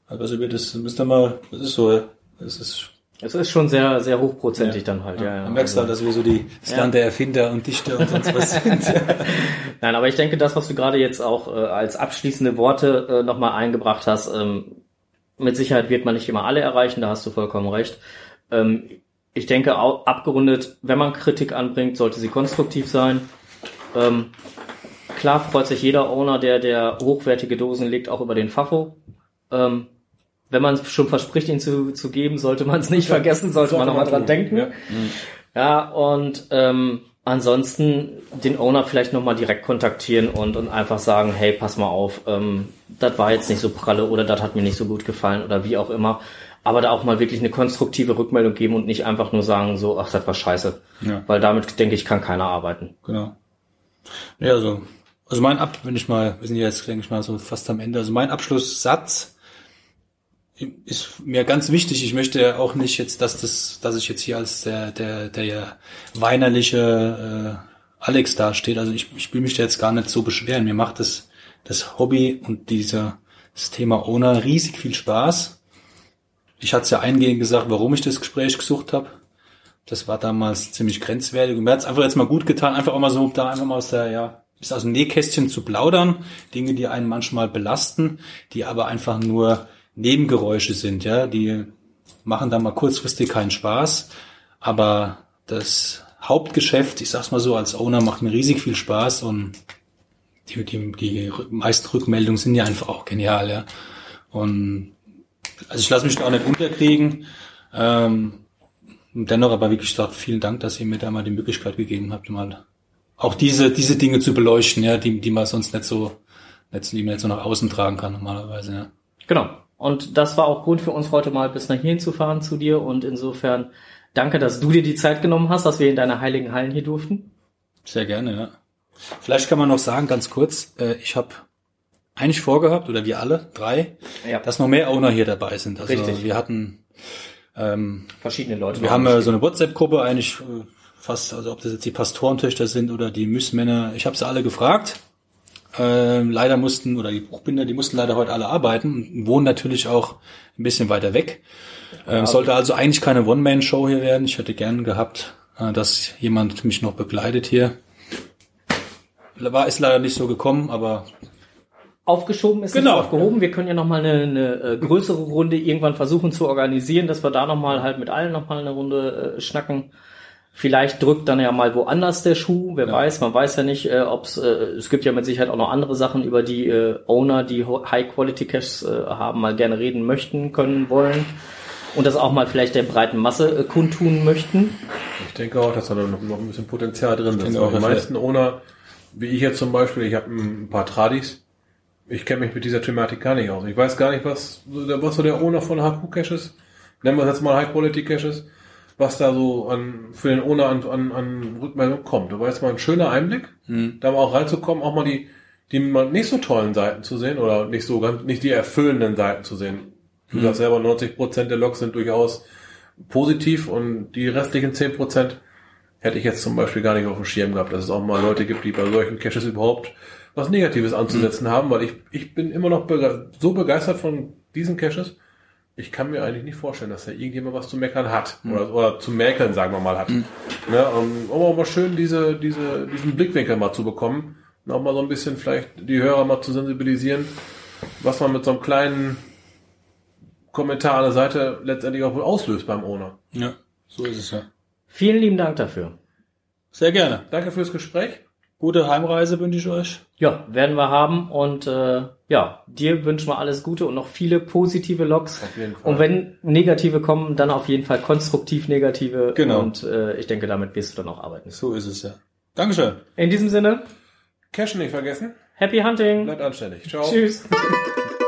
Also wir das müsst ihr mal, das ist so, das ist, Es ist schon sehr, sehr hochprozentig dann halt, ja. ja. man merkst halt, dass wir so die, das Ja. Land der Erfinder und Dichter und sonst was sind. Nein, aber ich denke, das, was du gerade jetzt auch äh, als abschließende Worte äh, nochmal eingebracht hast, ähm, mit Sicherheit wird man nicht immer alle erreichen, da hast du vollkommen recht. Ähm, ich denke, auch abgerundet, wenn man Kritik anbringt, sollte sie konstruktiv sein. Ähm, klar freut sich jeder Owner, der, der hochwertige Dosen legt, auch über den Fafo. Ähm, wenn man schon verspricht, ihn zu, zu geben, sollte man es nicht vergessen, sollte man nochmal dran denken. Ja. Ja, und ähm, ansonsten den Owner vielleicht nochmal direkt kontaktieren und, und einfach sagen, hey, pass mal auf, ähm, das war jetzt nicht so pralle oder das hat mir nicht so gut gefallen oder wie auch immer. Aber da auch mal wirklich eine konstruktive Rückmeldung geben und nicht einfach nur sagen, so, ach, das war scheiße. Ja. Weil damit, denke ich, kann keiner arbeiten. Genau. Ja, also, also mein Ab, wenn ich mal, wir sind ja jetzt, denke ich mal, so fast am Ende. Also mein Abschlusssatz ist mir ganz wichtig. Ich möchte auch nicht jetzt, dass das, dass ich jetzt hier als der, der, der weinerliche äh, Alex dasteht. Also ich, ich will mich da jetzt gar nicht so beschweren. Mir macht das, das Hobby und dieser, das Thema Owner riesig viel Spaß. Ich hatte es ja eingehend gesagt, warum ich das Gespräch gesucht habe. Das war damals ziemlich grenzwertig. Und mir hat es einfach jetzt mal gut getan, einfach auch mal so da einfach mal aus der, ja, ist aus dem Nähkästchen zu plaudern. Dinge, die einen manchmal belasten, die aber einfach nur Nebengeräusche sind, ja. Die machen da mal kurzfristig keinen Spaß. Aber das Hauptgeschäft, ich sag's mal so, als Owner macht mir riesig viel Spaß und die, die, die meisten Rückmeldungen sind ja einfach auch genial, ja. Und also ich lasse mich da auch nicht unterkriegen. Ähm, dennoch aber wirklich gesagt, vielen Dank, dass ihr mir da mal die Möglichkeit gegeben habt, mal auch diese, diese Dinge zu beleuchten, ja, die, die man sonst nicht so, nicht, die man nicht so nach außen tragen kann normalerweise, ja. Genau. Und das war auch Grund für uns heute mal bis nach hierhin zu fahren zu dir. Und insofern danke, dass du dir die Zeit genommen hast, dass wir in deine heiligen Hallen hier durften. Sehr gerne, ja. Vielleicht kann man noch sagen, ganz kurz, äh, ich habe eigentlich vorgehabt, oder wir alle, drei, Ja. dass noch mehr Owner hier dabei sind. Also Richtig. wir hatten ähm, Verschiedene Leute. Wir haben äh, so eine WhatsApp-Gruppe eigentlich äh, fast, also ob das jetzt die Pastorentöchter sind oder die Müssmänner, ich habe sie alle gefragt. Ähm, leider mussten, oder die Buchbinder, die mussten leider heute alle arbeiten und wohnen natürlich auch ein bisschen weiter weg. Ähm, sollte also eigentlich keine One-Man-Show hier werden. Ich hätte gern gehabt, äh, dass jemand mich noch begleitet hier. War ist leider nicht so gekommen, aber aufgeschoben ist, Genau. aufgehoben. Wir können ja nochmal eine, eine äh, größere Runde irgendwann versuchen zu organisieren, dass wir da nochmal halt mit allen nochmal eine Runde äh, schnacken. Vielleicht drückt dann ja mal woanders der Schuh, wer weiß, man weiß ja nicht, äh, ob es, äh, es gibt ja mit Sicherheit auch noch andere Sachen, über die äh, Owner, die High-Quality-Caches äh, haben, mal gerne reden möchten, können, wollen. Und das auch mal vielleicht der breiten Masse äh, kundtun möchten. Ich denke auch, dass da noch, noch ein bisschen Potenzial drin ist. auch, die dass meisten Owner, wie ich jetzt zum Beispiel, ich habe ein paar Tradis, ich kenne mich mit dieser Thematik gar nicht aus. Ich weiß gar nicht, was, so der- was so der Owner von HQ-Cache ist. Nennen wir es jetzt mal High-Quality-Caches. Was da so an, für den Owner an, an, an Rückmeldung kommt. War jetzt mal ein schöner Einblick, da mal auch reinzukommen, auch mal die, die mal nicht so tollen Seiten zu sehen oder nicht so ganz, nicht die erfüllenden Seiten zu sehen. Du sagst selber, 90 Prozent der Logs sind durchaus positiv und die restlichen 10 Prozent hätte ich jetzt zum Beispiel gar nicht auf dem Schirm gehabt, dass es auch mal Leute gibt, die bei solchen Caches überhaupt was Negatives anzusetzen haben, weil ich, ich bin immer noch bege so begeistert von diesen Caches. Ich kann mir eigentlich nicht vorstellen, dass da irgendjemand was zu meckern hat. Oder, oder zu mäkeln, sagen wir mal, hat. Ne, um, um auch mal schön diese, diese, diesen Blickwinkel mal zu bekommen. Und auch mal so ein bisschen vielleicht die Hörer mal zu sensibilisieren, was man mit so einem kleinen Kommentar an der Seite letztendlich auch wohl auslöst beim Owner. ja, so ist es ja. Vielen lieben Dank dafür. Sehr gerne. Danke fürs Gespräch. Gute Heimreise wünsche ich euch. Ja, werden wir haben und äh, ja, dir wünschen wir alles Gute und noch viele positive Logs. Auf jeden Fall. Und wenn negative kommen, dann auf jeden Fall konstruktiv negative. Genau. Und äh, ich denke, damit wirst du dann auch arbeiten. So ist es ja. Dankeschön. In diesem Sinne, Cash nicht vergessen. happy hunting. Bleibt anständig. Ciao. Tschüss.